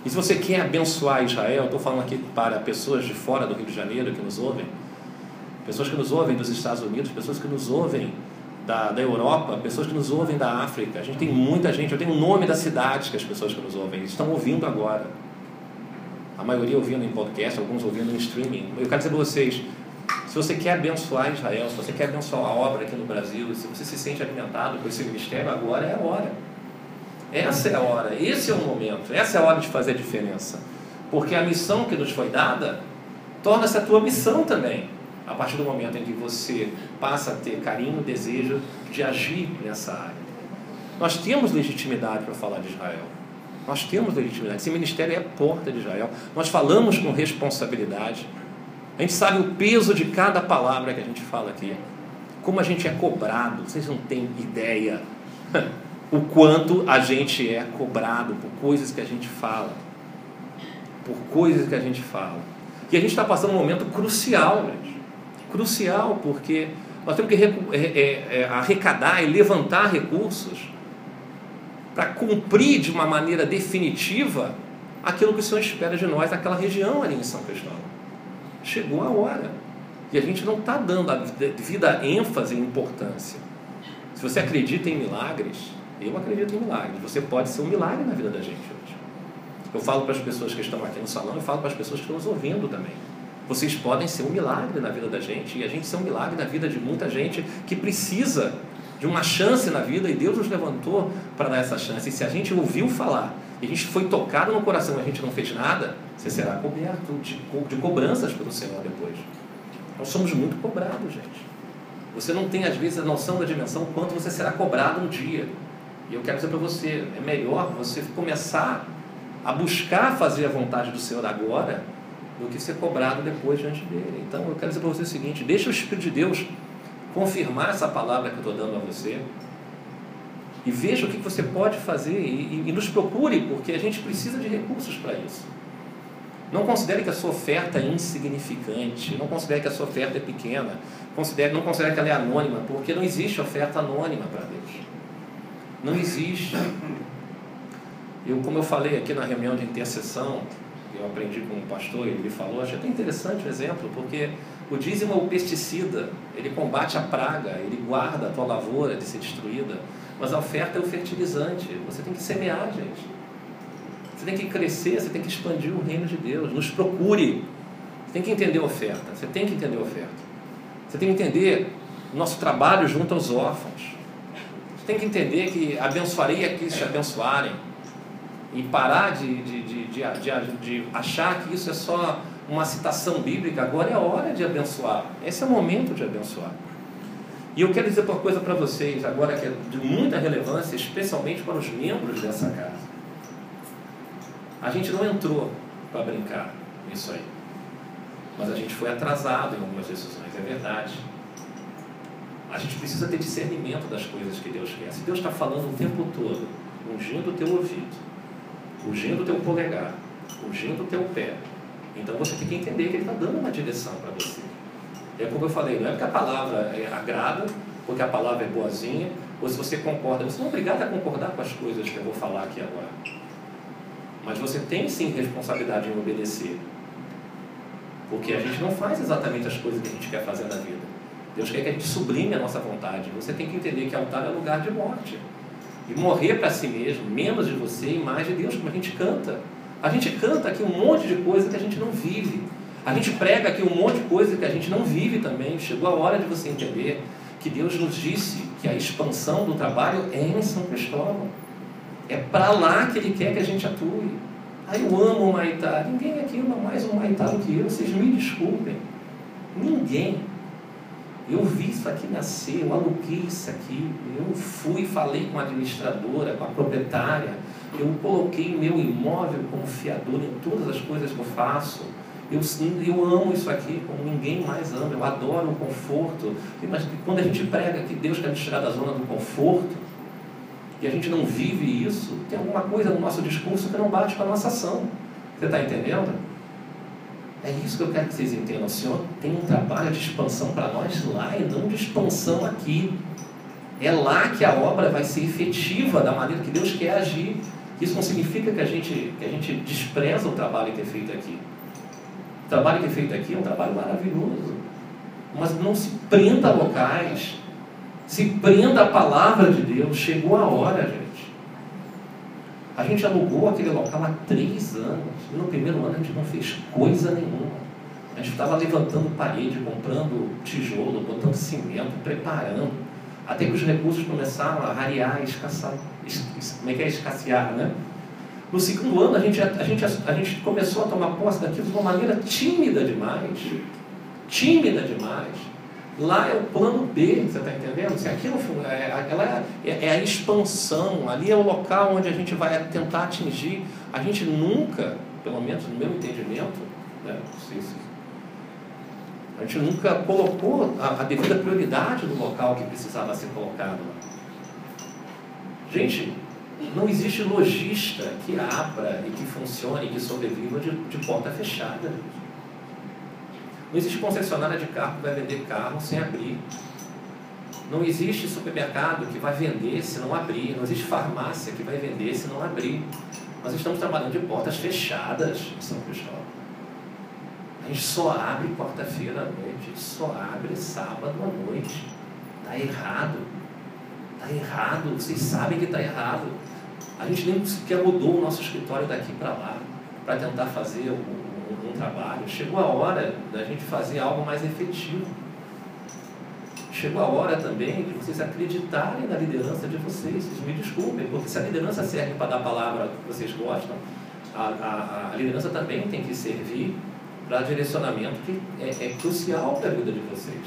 Speaker 1: e se você quer abençoar Israel, estou falando aqui para pessoas de fora do Rio de Janeiro que nos ouvem, pessoas que nos ouvem dos Estados Unidos, pessoas que nos ouvem da, da Europa, pessoas que nos ouvem da África. A gente tem muita gente, eu tenho o nome das cidades que as pessoas que nos ouvem estão ouvindo agora. A maioria ouvindo em podcast, alguns ouvindo em streaming. Eu quero dizer para vocês, você quer abençoar Israel, se você quer abençoar a obra aqui no Brasil, se você se sente alimentado por esse ministério, agora é a hora. Essa é a hora, esse é o momento, essa é a hora de fazer a diferença. Porque a missão que nos foi dada torna-se a tua missão também. A partir do momento em que você passa a ter carinho, desejo de agir nessa área. Nós temos legitimidade para falar de Israel. Nós temos legitimidade. Esse ministério é a porta de Israel. Nós falamos com responsabilidade. A gente sabe o peso de cada palavra que a gente fala aqui. Como a gente é cobrado, vocês não têm ideia <laughs> o quanto a gente é cobrado por coisas que a gente fala. Por coisas que a gente fala. E a gente está passando um momento crucial, gente. Crucial, porque nós temos que é, é, é, arrecadar e levantar recursos para cumprir de uma maneira definitiva aquilo que o Senhor espera de nós naquela região ali em São Cristóvão. Chegou a hora. E a gente não está dando a devida ênfase e importância. Se você acredita em milagres, eu acredito em milagres. Você pode ser um milagre na vida da gente hoje. Eu falo para as pessoas que estão aqui no salão e falo para as pessoas que estão nos ouvindo também. Vocês podem ser um milagre na vida da gente e a gente ser um milagre na vida de muita gente que precisa de uma chance na vida e Deus nos levantou para dar essa chance. E se a gente ouviu falar e a gente foi tocado no coração e a gente não fez nada, você será coberto de, de cobranças pelo Senhor depois. Nós somos muito cobrados, gente. Você não tem, às vezes, a noção da dimensão quanto você será cobrado um dia. E eu quero dizer para você, é melhor você começar a buscar fazer a vontade do Senhor agora do que ser cobrado depois diante dele. Então, eu quero dizer para você o seguinte: deixa o Espírito de Deus confirmar essa palavra que eu estou dando a você e veja o que você pode fazer e, e, nos procure, porque a gente precisa de recursos para isso. Não considere que a sua oferta é insignificante, não considere que a sua oferta é pequena, considere, não considere que ela é anônima, porque não existe oferta anônima para Deus. Não existe. Eu, como eu falei aqui na reunião de intercessão, eu aprendi com um pastor, ele me falou, achei até interessante o exemplo, porque o dízimo é o pesticida, ele combate a praga, ele guarda a tua lavoura de ser destruída, mas a oferta é o fertilizante, você tem que semear, gente. Você tem que crescer, você tem que expandir o reino de Deus. Nos procure. Você tem que entender a oferta. Você tem que entender a oferta. Você tem que entender o nosso trabalho junto aos órfãos. Você tem que entender que abençoarei aqueles que te abençoarem. e parar de, de, de, de, de achar que isso é só uma citação bíblica, agora é a hora de abençoar. Esse é o momento de abençoar. E eu quero dizer uma coisa para vocês, agora que é de muita relevância, especialmente para os membros dessa casa. A gente não entrou para brincar nisso aí. Mas a gente foi atrasado em algumas decisões, é verdade. A gente precisa ter discernimento das coisas que Deus quer. Se Deus está falando o tempo todo, ungindo o teu ouvido, ungindo o teu polegar, ungindo o teu pé, então você tem que entender que Ele está dando uma direção para você. É como eu falei, não é porque a palavra é agrada, porque a palavra é boazinha, ou se você concorda. Você não é obrigado a concordar com as coisas que eu vou falar aqui agora. Mas você tem sim responsabilidade em obedecer. Porque a gente não faz exatamente as coisas que a gente quer fazer na vida. Deus quer que a gente sublime a nossa vontade. Você tem que entender que altar é lugar de morte. E morrer para si mesmo, menos de você e mais de Deus, como a gente canta. A gente canta aqui um monte de coisa que a gente não vive. A gente prega aqui um monte de coisa que a gente não vive também. Chegou a hora de você entender que Deus nos disse que a expansão do trabalho é em São Cristóvão. É para lá que Ele quer que a gente atue. Aí eu amo o Maitá. Ninguém aqui ama mais o Maitá do que eu. Vocês me desculpem. Ninguém. Eu vi isso aqui nascer, eu aluguei isso aqui, eu fui, falei com a administradora, com a proprietária, eu coloquei meu imóvel como fiador em todas as coisas que eu faço. Eu, eu amo isso aqui como ninguém mais ama, eu adoro o conforto. Mas quando a gente prega que Deus quer nos tirar da zona do conforto, e a gente não vive isso, tem alguma coisa no nosso discurso que não bate com a nossa ação. Você está entendendo? É isso que eu quero que vocês entendam. O Senhor tem um trabalho de expansão para nós lá e não de expansão aqui. É lá que a obra vai ser efetiva da maneira que Deus quer agir. Isso não significa que a gente, que a gente despreza o trabalho que é feito aqui. O trabalho que é feito aqui é um trabalho maravilhoso. Mas não se prenda a locais. Se prenda a palavra de Deus. Chegou a hora, gente. A gente alugou aquele local há três anos. E no primeiro ano a gente não fez coisa nenhuma. A gente estava levantando parede, comprando tijolo, botando cimento, preparando. Até que os recursos começaram a rarear, escassear. Como é que é escassear, né? No segundo ano, a gente, a, gente, a gente começou a tomar posse daquilo de uma maneira tímida demais. Tímida demais. Lá é o plano B, você está entendendo? Se aquilo é, é, é, a expansão, ali é o local onde a gente vai tentar atingir. A gente nunca, pelo menos no meu entendimento, né, sei se, a gente nunca colocou a, a devida prioridade no local que precisava ser colocado. Gente, não existe lojista que abra e que funcione e que sobreviva de, de porta fechada. Não existe concessionária de carro que vai vender carro sem abrir. Não existe supermercado que vai vender se não abrir. Não existe farmácia que vai vender se não abrir. Nós estamos trabalhando de portas fechadas em São Cristóvão. A gente só abre quarta-feira à noite, só abre sábado à noite. Está errado. Está errado. Vocês sabem que está errado. A gente nem sequer mudou o nosso escritório daqui para lá para tentar fazer o um trabalho, chegou a hora da gente fazer algo mais efetivo. Chegou a hora também de vocês acreditarem na liderança de vocês. Vocês me desculpem, porque se a liderança serve para dar a palavra que vocês gostam, a, a, a liderança também tem que servir para direcionamento que é, é crucial para a vida de vocês.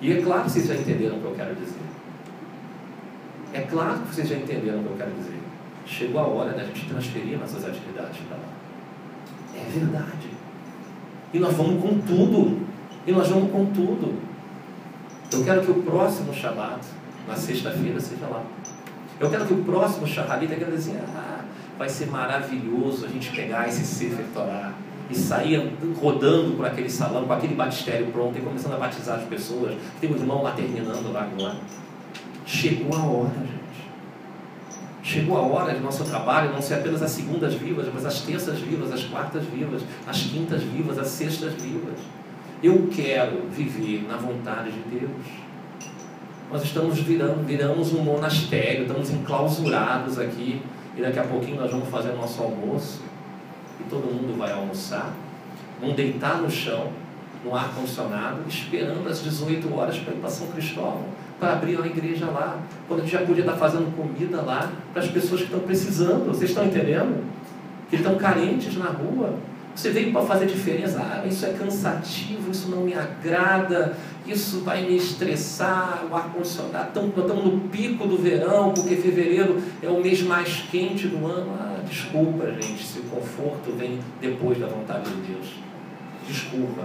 Speaker 1: E é claro que vocês já entenderam o que eu quero dizer. É claro que vocês já entenderam o que eu quero dizer. Chegou a hora da gente transferir nossas atividades para lá. É verdade. E nós vamos com tudo. E nós vamos com tudo. Eu quero que o próximo chamado, na sexta-feira, seja lá. Eu quero que o próximo chamado, quero dizer, ah, vai ser maravilhoso a gente pegar esse Sefer Torah e sair rodando por aquele salão, com aquele batistério pronto e começando a batizar as pessoas. Tem um irmão lá terminando lá agora. Chegou a hora, gente. Chegou a hora de nosso trabalho não ser apenas as segundas vivas, mas as terças vivas, as quartas vivas, as quintas vivas, as sextas vivas. Eu quero viver na vontade de Deus. Nós estamos virando, viramos um monastério, estamos enclausurados aqui, e daqui a pouquinho nós vamos fazer nosso almoço, e todo mundo vai almoçar, vão deitar no chão, no ar-condicionado, esperando às 18 horas para ir para São Cristóvão. Para abrir uma igreja lá, quando a gente já podia estar fazendo comida lá para as pessoas que estão precisando. Vocês estão entendendo? Que estão carentes na rua. Você veio para fazer diferença. Ah, isso é cansativo, isso não me agrada, isso vai me estressar. O ar-condicionado, estamos no pico do verão, porque fevereiro é o mês mais quente do ano. Ah, desculpa, gente, se o conforto vem depois da vontade de Deus. Desculpa.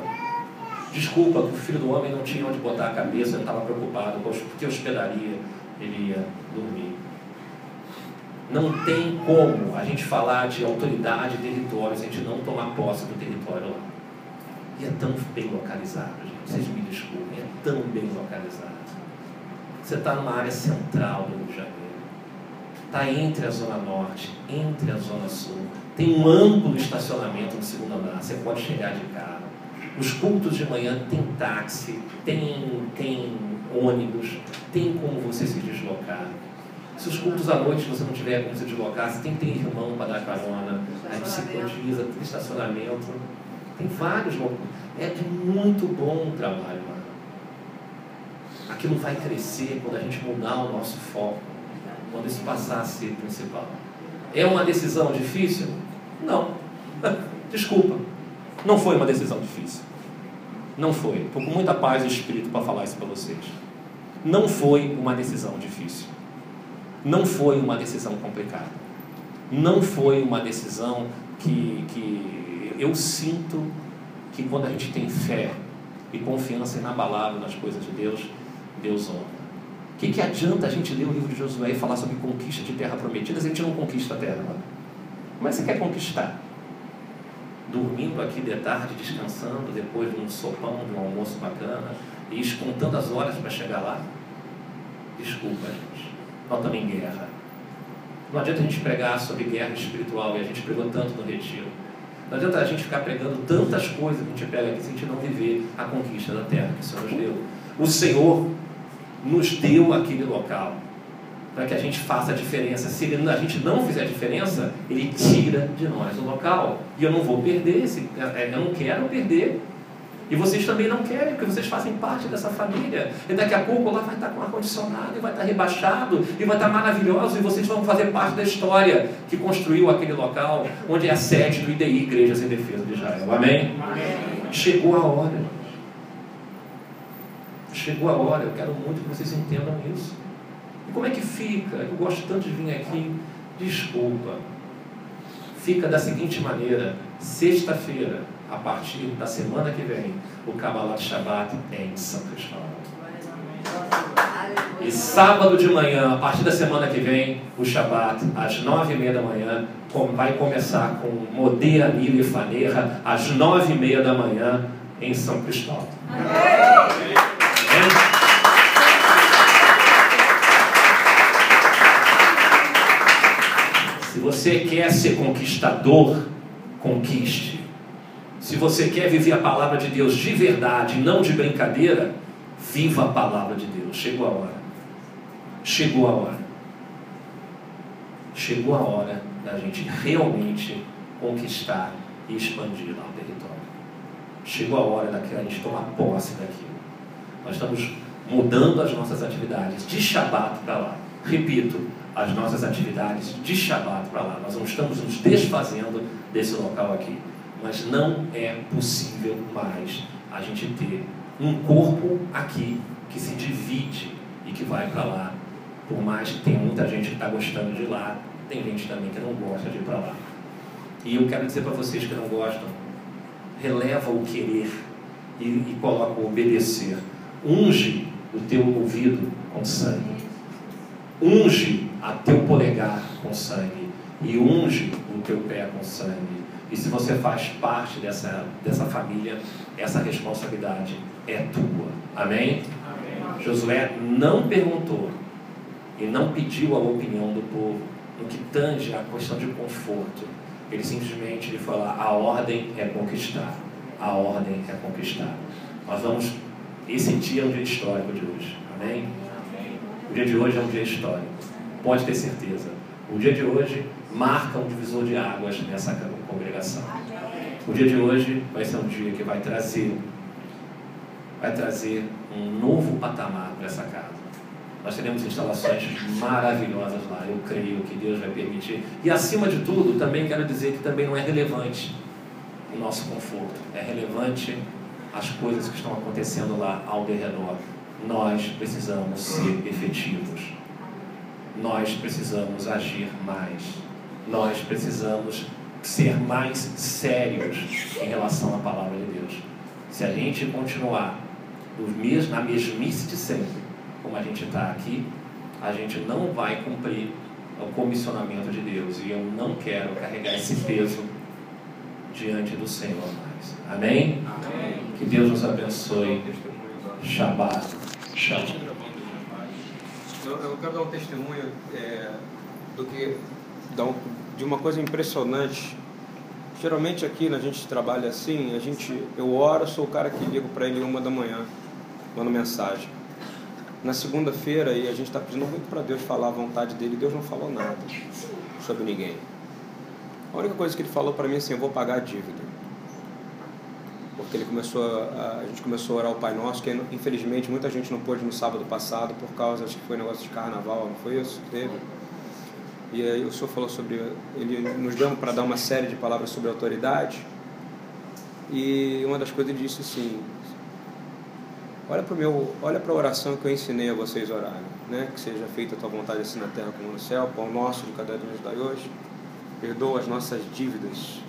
Speaker 1: Desculpa que o filho do homem não tinha onde botar a cabeça, não estava preocupado com que hospedaria ele ia dormir. Não tem como a gente falar de autoridade de território se a gente não tomar posse do território lá. E é tão bem localizado, gente. Vocês me desculpem, é tão bem localizado. Você está numa área central do Rio de Janeiro. Está entre a Zona Norte, entre a Zona Sul. Tem um amplo estacionamento no segundo andar. Você pode chegar de carro. Os cultos de manhã tem táxi, tem, tem ônibus, tem como você se deslocar. Se os cultos à noite você não tiver como se deslocar, você tem que ter irmão para dar carona. A gente se cotiza, tem estacionamento. Tem vários É de muito bom o trabalho lá. Aquilo vai crescer quando a gente mudar o nosso foco, quando isso passar a ser principal. É uma decisão difícil? Não. <laughs> Desculpa. Não foi uma decisão difícil. Não foi. Estou com muita paz de espírito para falar isso para vocês. Não foi uma decisão difícil. Não foi uma decisão complicada. Não foi uma decisão que, que eu sinto que quando a gente tem fé e confiança inabalável nas coisas de Deus, Deus honra. O que, que adianta a gente ler o livro de Josué e falar sobre conquista de terra prometida se a gente não conquista a terra? Como é que você quer conquistar? Dormindo aqui de tarde, descansando, depois de um sopão, de um almoço bacana, e contando as horas para chegar lá? Desculpa, gente nós estamos em guerra. Não adianta a gente pregar sobre guerra espiritual, e a gente pregou tanto no retiro. Não adianta a gente ficar pregando tantas coisas que a gente pega aqui se a gente não viver a conquista da terra que o Senhor nos deu. O Senhor nos deu aquele local para que a gente faça a diferença. Se ele, a gente não fizer a diferença, ele tira de nós o local. E eu não vou perder esse, é, eu não quero perder e vocês também não querem, porque vocês fazem parte dessa família. E daqui a pouco lá vai estar com ar-condicionado, e vai estar rebaixado, e vai estar maravilhoso, e vocês vão fazer parte da história que construiu aquele local, onde é a sede do IDI, Igrejas em Defesa de Israel. Amém? Amém? Chegou a hora. Chegou a hora, eu quero muito que vocês entendam isso. Como é que fica? Eu gosto tanto de vir aqui. Desculpa. Fica da seguinte maneira: sexta-feira, a partir da semana que vem, o Kabbalah Shabbat é em São Cristóvão. E sábado de manhã, a partir da semana que vem, o Shabbat, às nove e meia da manhã, vai começar com Modê, Anil e Faneira, às nove e meia da manhã, em São Cristóvão. Amém. Se você quer ser conquistador, conquiste. Se você quer viver a palavra de Deus de verdade, não de brincadeira, viva a palavra de Deus. Chegou a hora. Chegou a hora. Chegou a hora da gente realmente conquistar e expandir lá o território. Chegou a hora da que a gente tomar posse daquilo. Nós estamos mudando as nossas atividades de Shabat para lá. Repito, as nossas atividades de Shabat para lá. Nós não estamos nos desfazendo desse local aqui mas não é possível mais a gente ter um corpo aqui que se divide e que vai para lá. Por mais que tenha muita gente que está gostando de lá, tem gente também que não gosta de ir para lá. E eu quero dizer para vocês que não gostam, releva o querer e, e coloca o obedecer. Unge o teu ouvido com sangue. Unge a teu polegar com sangue. E unge o teu pé com sangue e se você faz parte dessa, dessa família, essa responsabilidade é tua. Amém? Amém? Josué não perguntou e não pediu a opinião do povo no que tange a questão de conforto. Ele simplesmente lhe falou: a ordem é conquistar. A ordem é conquistar. Nós vamos. Esse dia é um dia histórico de hoje. Amém? Amém? O dia de hoje é um dia histórico. Pode ter certeza. O dia de hoje marca um divisor de águas nessa congregação. O dia de hoje vai ser um dia que vai trazer, vai trazer um novo patamar para essa casa. Nós teremos instalações maravilhosas lá, eu creio que Deus vai permitir. E acima de tudo, também quero dizer que também não é relevante o nosso conforto, é relevante as coisas que estão acontecendo lá ao redor. Nós precisamos ser efetivos. Nós precisamos agir mais. Nós precisamos ser mais sérios em relação à palavra de Deus. Se a gente continuar na mesmice de sempre, como a gente está aqui, a gente não vai cumprir o comissionamento de Deus. E eu não quero carregar esse peso diante do Senhor mais. Amém?
Speaker 3: Amém.
Speaker 1: Que Deus nos abençoe. Shabbat. Shalom.
Speaker 3: Eu, quero dar um testemunho é, do que de uma coisa impressionante. Geralmente aqui a gente trabalha assim, a gente, eu oro, sou o cara que ligo para ele uma da manhã, mando mensagem. Na segunda-feira e a gente está pedindo muito para Deus falar a vontade dele, Deus não falou nada sobre ninguém. A única coisa que ele falou para mim é assim, eu vou pagar a dívida. Porque ele começou a, a gente começou a orar o Pai Nosso, que infelizmente muita gente não pôde no sábado passado por causa, acho que foi negócio de carnaval, não foi isso que teve? E aí o senhor falou sobre. Ele nos deu para dar uma série de palavras sobre autoridade. E uma das coisas ele disse assim: Olha para meu, olha para a oração que eu ensinei a vocês orarem, né? Que seja feita a tua vontade assim na terra como no céu, pão nosso de cada dia nos dai hoje. Perdoa as nossas dívidas.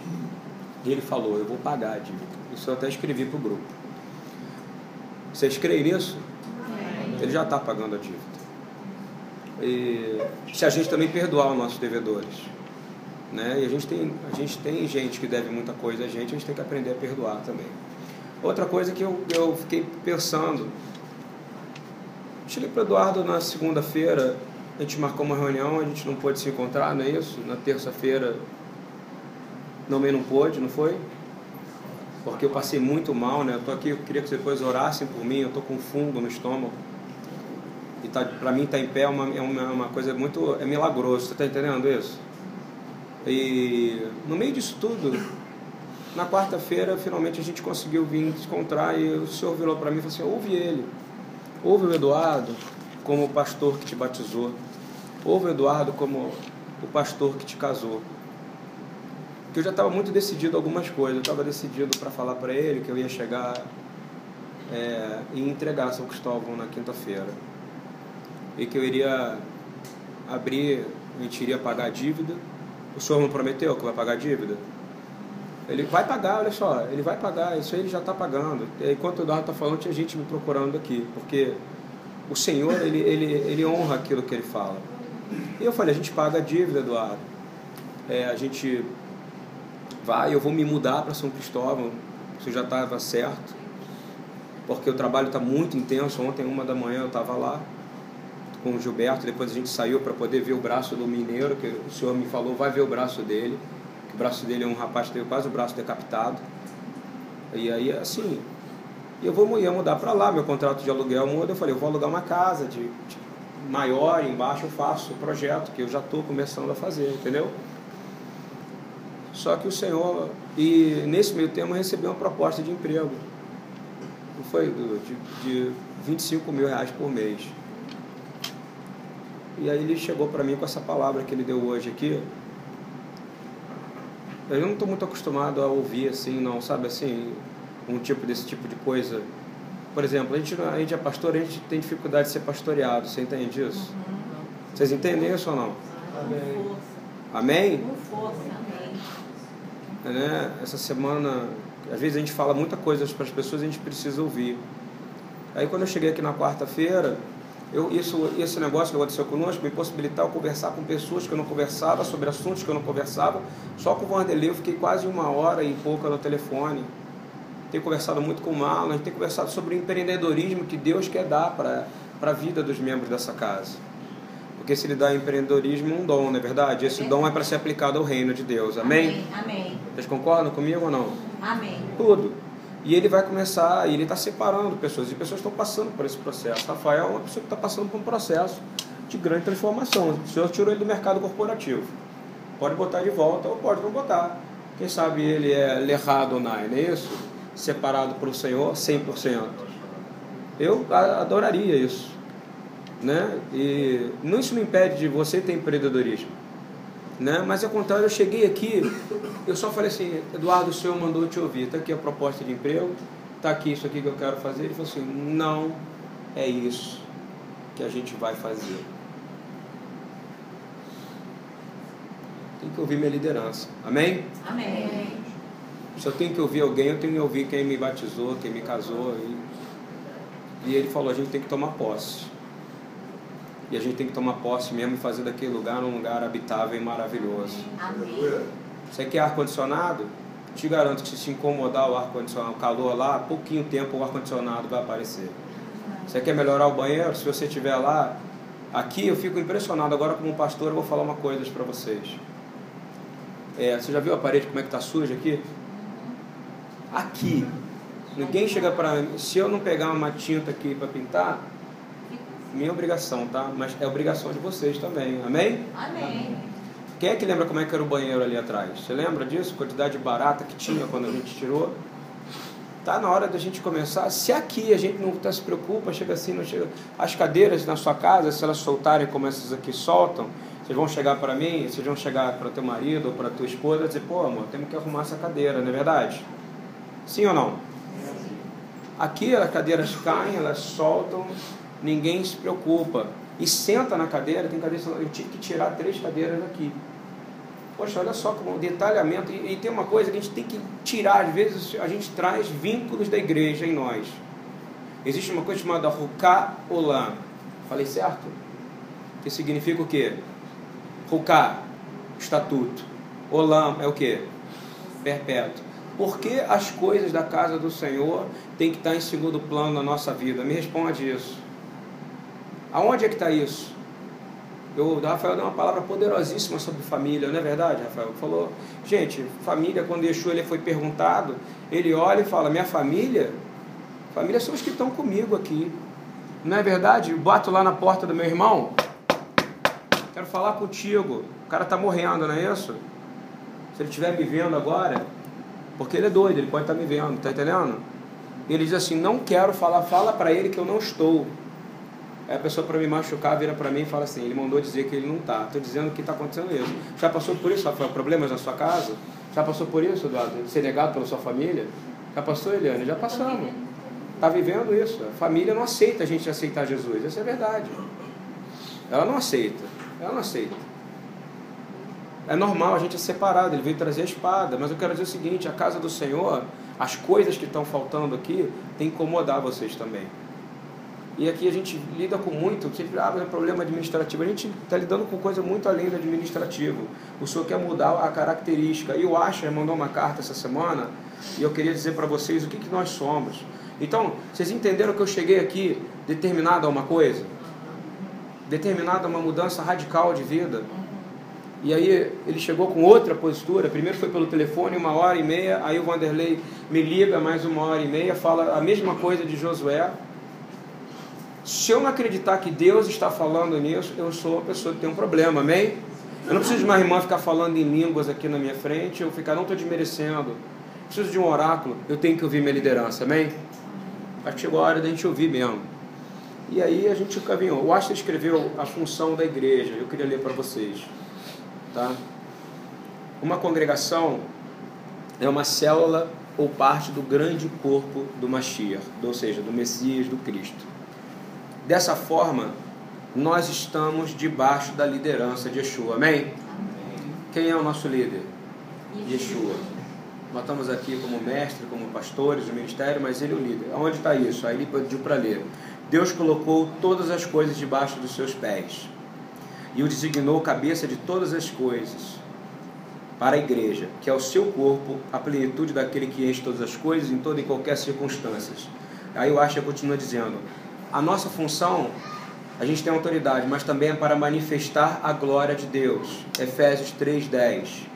Speaker 3: E ele falou: Eu vou pagar a dívida. Isso eu até escrevi para o grupo. Vocês creem nisso? Ele já está pagando a dívida e, se a gente também perdoar os nossos devedores. Né? E a gente, tem, a gente tem gente que deve muita coisa a gente, a gente tem que aprender a perdoar também. Outra coisa que eu, eu fiquei pensando, cheguei para o Eduardo na segunda-feira, a gente marcou uma reunião, a gente não pôde se encontrar, não é isso? Na terça-feira também não pôde, não foi? Porque eu passei muito mal, né? Eu tô aqui, eu queria que vocês orassem por mim, eu tô com fungo no estômago e tá, para mim estar tá em pé é uma, é uma, uma, coisa muito é milagroso, você está entendendo isso? E no meio disso tudo, na quarta-feira, finalmente a gente conseguiu vir encontrar e o senhor virou para mim e falou assim: ouve ele, ouve o Eduardo como o pastor que te batizou, ouve o Eduardo como o pastor que te casou. Que eu já estava muito decidido algumas coisas, eu estava decidido para falar para ele que eu ia chegar é, e entregar São Cristóvão na quinta-feira e que eu iria abrir, a gente iria pagar a dívida. O senhor não prometeu que vai pagar a dívida? Ele vai pagar, olha só, ele vai pagar, isso aí ele já está pagando. Enquanto o Eduardo está falando, tinha gente me procurando aqui, porque o Senhor, ele, ele, ele honra aquilo que ele fala. E eu falei, a gente paga a dívida, Eduardo. É, a gente vai, eu vou me mudar para São Cristóvão, isso já estava certo, porque o trabalho está muito intenso. Ontem, uma da manhã, eu estava lá com o Gilberto, depois a gente saiu para poder ver o braço do mineiro, que o senhor me falou, vai ver o braço dele. O braço dele é um rapaz que teve quase o braço decapitado. E aí, assim, eu vou ia mudar para lá, meu contrato de aluguel muda, eu falei, eu vou alugar uma casa de, de maior, embaixo eu faço o projeto, que eu já estou começando a fazer, entendeu? Só que o senhor, e nesse meio tempo eu recebi uma proposta de emprego. Não foi de, de 25 mil reais por mês. E aí ele chegou para mim com essa palavra que ele deu hoje aqui. Eu não estou muito acostumado a ouvir assim, não, sabe assim, um tipo desse tipo de coisa. Por exemplo, a gente, a gente é pastor, a gente tem dificuldade de ser pastoreado, você entende isso? Uhum. Vocês entendem isso ou não?
Speaker 2: Amém.
Speaker 3: Amém?
Speaker 2: Com força, amém.
Speaker 3: Né? Essa semana, às vezes a gente fala muita coisa para as pessoas a gente precisa ouvir. Aí quando eu cheguei aqui na quarta-feira, eu, isso, esse negócio que aconteceu conosco me possibilitar conversar com pessoas que eu não conversava, sobre assuntos que eu não conversava. Só com o Vanderlei eu fiquei quase uma hora e pouca no telefone. Tenho conversado muito com o Marlon, tem conversado sobre o empreendedorismo que Deus quer dar para a vida dos membros dessa casa. Porque se ele dá empreendedorismo um dom, não é verdade? Esse dom é para ser aplicado ao reino de Deus. Amém?
Speaker 2: Amém. Amém.
Speaker 3: Vocês concordam comigo ou não?
Speaker 2: Amém.
Speaker 3: Tudo. E ele vai começar, e ele está separando pessoas, e pessoas estão passando por esse processo. Rafael é uma pessoa que está passando por um processo de grande transformação. O Senhor tirou ele do mercado corporativo. Pode botar de volta ou pode não botar. Quem sabe ele é lerrado ou não, não é isso? Separado para o Senhor 100%. Eu adoraria isso. Né? E não isso não impede de você ter empreendedorismo, né? Mas ao contrário, eu cheguei aqui, eu só falei assim, Eduardo, o senhor mandou te ouvir, tá aqui a proposta de emprego, tá aqui isso aqui que eu quero fazer. Ele falou assim, não é isso que a gente vai fazer. Tem que ouvir minha liderança. Amém?
Speaker 2: Amém.
Speaker 3: Se eu tenho que ouvir alguém, eu tenho que ouvir quem me batizou, quem me casou. E, e ele falou, a gente tem que tomar posse. E a gente tem que tomar posse mesmo e fazer daquele lugar um lugar habitável e maravilhoso.
Speaker 2: Amém.
Speaker 3: Você quer ar-condicionado? Te garanto que se se incomodar o ar-condicionado, o calor lá, pouquinho tempo o ar-condicionado vai aparecer. Você quer melhorar o banheiro? Se você estiver lá, aqui eu fico impressionado. Agora, como pastor, eu vou falar uma coisa para vocês. É, você já viu a parede como é que está suja aqui? Aqui. Ninguém chega para mim. Se eu não pegar uma tinta aqui para pintar, minha obrigação, tá? Mas é obrigação de vocês também. Amém?
Speaker 2: Amém.
Speaker 3: Quem é que lembra como é que era o banheiro ali atrás? Você lembra disso? Quantidade de barata que tinha quando a gente tirou? Tá na hora da gente começar. Se aqui a gente não tá, se preocupa, chega assim, não chega. As cadeiras na sua casa, se elas soltarem como essas aqui soltam, vocês vão chegar para mim, vocês vão chegar para teu marido ou para tua esposa e dizer: pô, amor, temos que arrumar essa cadeira, não é verdade? Sim ou não? Aqui as cadeiras caem, elas soltam, ninguém se preocupa. E senta na cadeira, tem cadeira, eu tive que tirar três cadeiras aqui. Poxa, olha só como detalhamento. E, e tem uma coisa que a gente tem que tirar, às vezes a gente traz vínculos da igreja em nós. Existe uma coisa chamada Ruká Olam. Falei certo? Que significa o quê? Ruká, estatuto. Olam é o quê? Perpétuo. Por que as coisas da casa do Senhor têm que estar em segundo plano na nossa vida? Me responde isso. Aonde é que está isso? Eu, o Rafael deu uma palavra poderosíssima sobre família, não é verdade, Rafael? Falou, gente, família, quando Yeshua ele foi perguntado, ele olha e fala, minha família, família são os que estão comigo aqui. Não é verdade? Eu bato lá na porta do meu irmão, quero falar contigo. O cara está morrendo, não é isso? Se ele estiver me vendo agora, porque ele é doido, ele pode estar me vendo, tá entendendo? Ele diz assim, não quero falar, fala para ele que eu não estou. Aí a pessoa para me machucar vira para mim e fala assim, ele mandou dizer que ele não está. Estou dizendo que está acontecendo isso. Já passou por isso, Rafael? Problemas na sua casa? Já passou por isso, Eduardo? Ser negado pela sua família? Já passou, Eliane? Já passamos. Está vivendo isso. A família não aceita a gente aceitar Jesus. Essa é a verdade. Ela não aceita. Ela não aceita. É normal, a gente é separado, ele veio trazer a espada. Mas eu quero dizer o seguinte: a casa do Senhor, as coisas que estão faltando aqui, tem que incomodar vocês também. E aqui a gente lida com muito, sempre ah, é problema administrativo. A gente está lidando com coisa muito além do administrativo. O senhor quer mudar a característica. E o Asher mandou uma carta essa semana e eu queria dizer para vocês o que, que nós somos. Então, vocês entenderam que eu cheguei aqui determinado a uma coisa? Determinado a uma mudança radical de vida? E aí ele chegou com outra postura. Primeiro foi pelo telefone, uma hora e meia. Aí o Vanderlei me liga mais uma hora e meia, fala a mesma coisa de Josué. Se eu não acreditar que Deus está falando nisso, eu sou uma pessoa que tem um problema, amém? Eu não preciso de uma irmã ficar falando em línguas aqui na minha frente, eu ficar, não estou desmerecendo. Preciso de um oráculo, eu tenho que ouvir minha liderança, amém? Acho que chegou a hora da gente ouvir mesmo. E aí a gente caminhou. O Astor escreveu a função da igreja, eu queria ler para vocês. Tá? Uma congregação é uma célula ou parte do grande corpo do Mashiach, ou seja, do Messias, do Cristo. Dessa forma, nós estamos debaixo da liderança de Yeshua. Amém?
Speaker 2: Amém.
Speaker 3: Quem é o nosso líder? Yeshua. Nós estamos aqui como mestre, como pastores do ministério, mas ele é o líder. Onde está isso? Aí ele pediu para ler. Deus colocou todas as coisas debaixo dos seus pés e o designou cabeça de todas as coisas para a igreja, que é o seu corpo, a plenitude daquele que enche todas as coisas em toda e qualquer circunstância. Aí o Asha continua dizendo: a nossa função, a gente tem autoridade, mas também é para manifestar a glória de Deus. Efésios 3:10.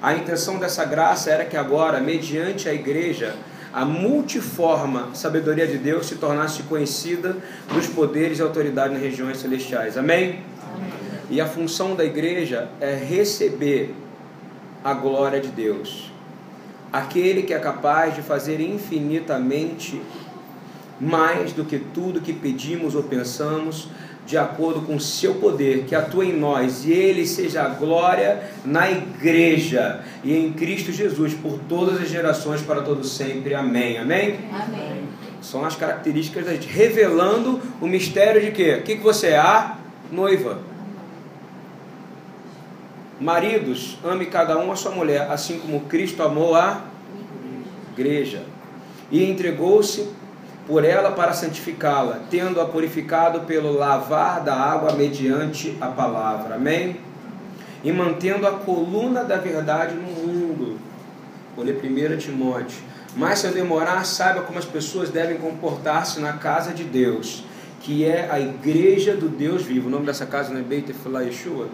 Speaker 3: A intenção dessa graça era que agora, mediante a igreja, a multiforme sabedoria de Deus se tornasse conhecida dos poderes e autoridades nas regiões celestiais. Amém? E a função da igreja é receber a glória de Deus. Aquele que é capaz de fazer infinitamente mais do que tudo que pedimos ou pensamos, de acordo com o seu poder, que atua em nós, e ele seja a glória na igreja e em Cristo Jesus por todas as gerações para todos sempre. Amém. Amém.
Speaker 2: Amém.
Speaker 3: São as características da gente, revelando o mistério de quê? O que, que você é? A noiva. Maridos, ame cada um a sua mulher, assim como Cristo amou a igreja e entregou-se por ela para santificá-la, tendo-a purificado pelo lavar da água mediante a palavra. Amém? E mantendo a coluna da verdade no mundo. Vou ler 1 Timóteo. Mas se eu demorar, saiba como as pessoas devem comportar-se na casa de Deus, que é a igreja do Deus vivo. O nome dessa casa não é Beit Efilá Yeshua?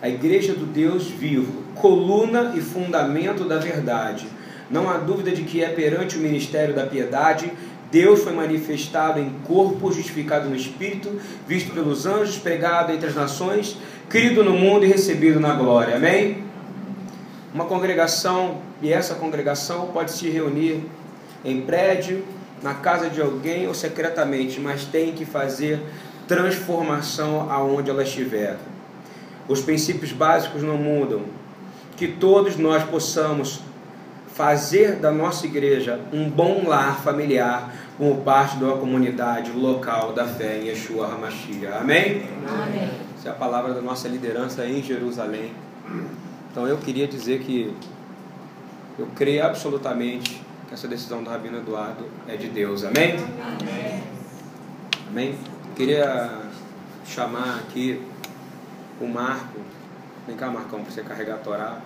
Speaker 3: A igreja do Deus vivo, coluna e fundamento da verdade. Não há dúvida de que é perante o ministério da piedade Deus foi manifestado em corpo, justificado no espírito, visto pelos anjos, pregado entre as nações, crido no mundo e recebido na glória. Amém? Uma congregação, e essa congregação pode se reunir em prédio, na casa de alguém ou secretamente, mas tem que fazer transformação aonde ela estiver. Os princípios básicos não mudam. Que todos nós possamos fazer da nossa igreja um bom lar familiar como parte de uma comunidade local da fé em Yeshua HaMashiach. Amém?
Speaker 2: Amém.
Speaker 3: Essa é a palavra da nossa liderança em Jerusalém. Então eu queria dizer que eu creio absolutamente que essa decisão do Rabino Eduardo é de Deus. Amém?
Speaker 2: Amém.
Speaker 3: Amém? Queria chamar aqui o Marco. Vem cá, Marcão, para você carregar a Torá.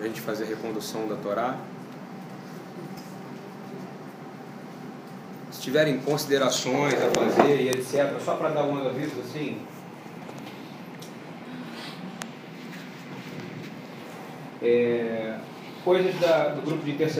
Speaker 3: A gente fazer a recondução da Torá. Se tiverem considerações a fazer e etc., só para dar um aviso assim. É, coisas da, do grupo de intercessão.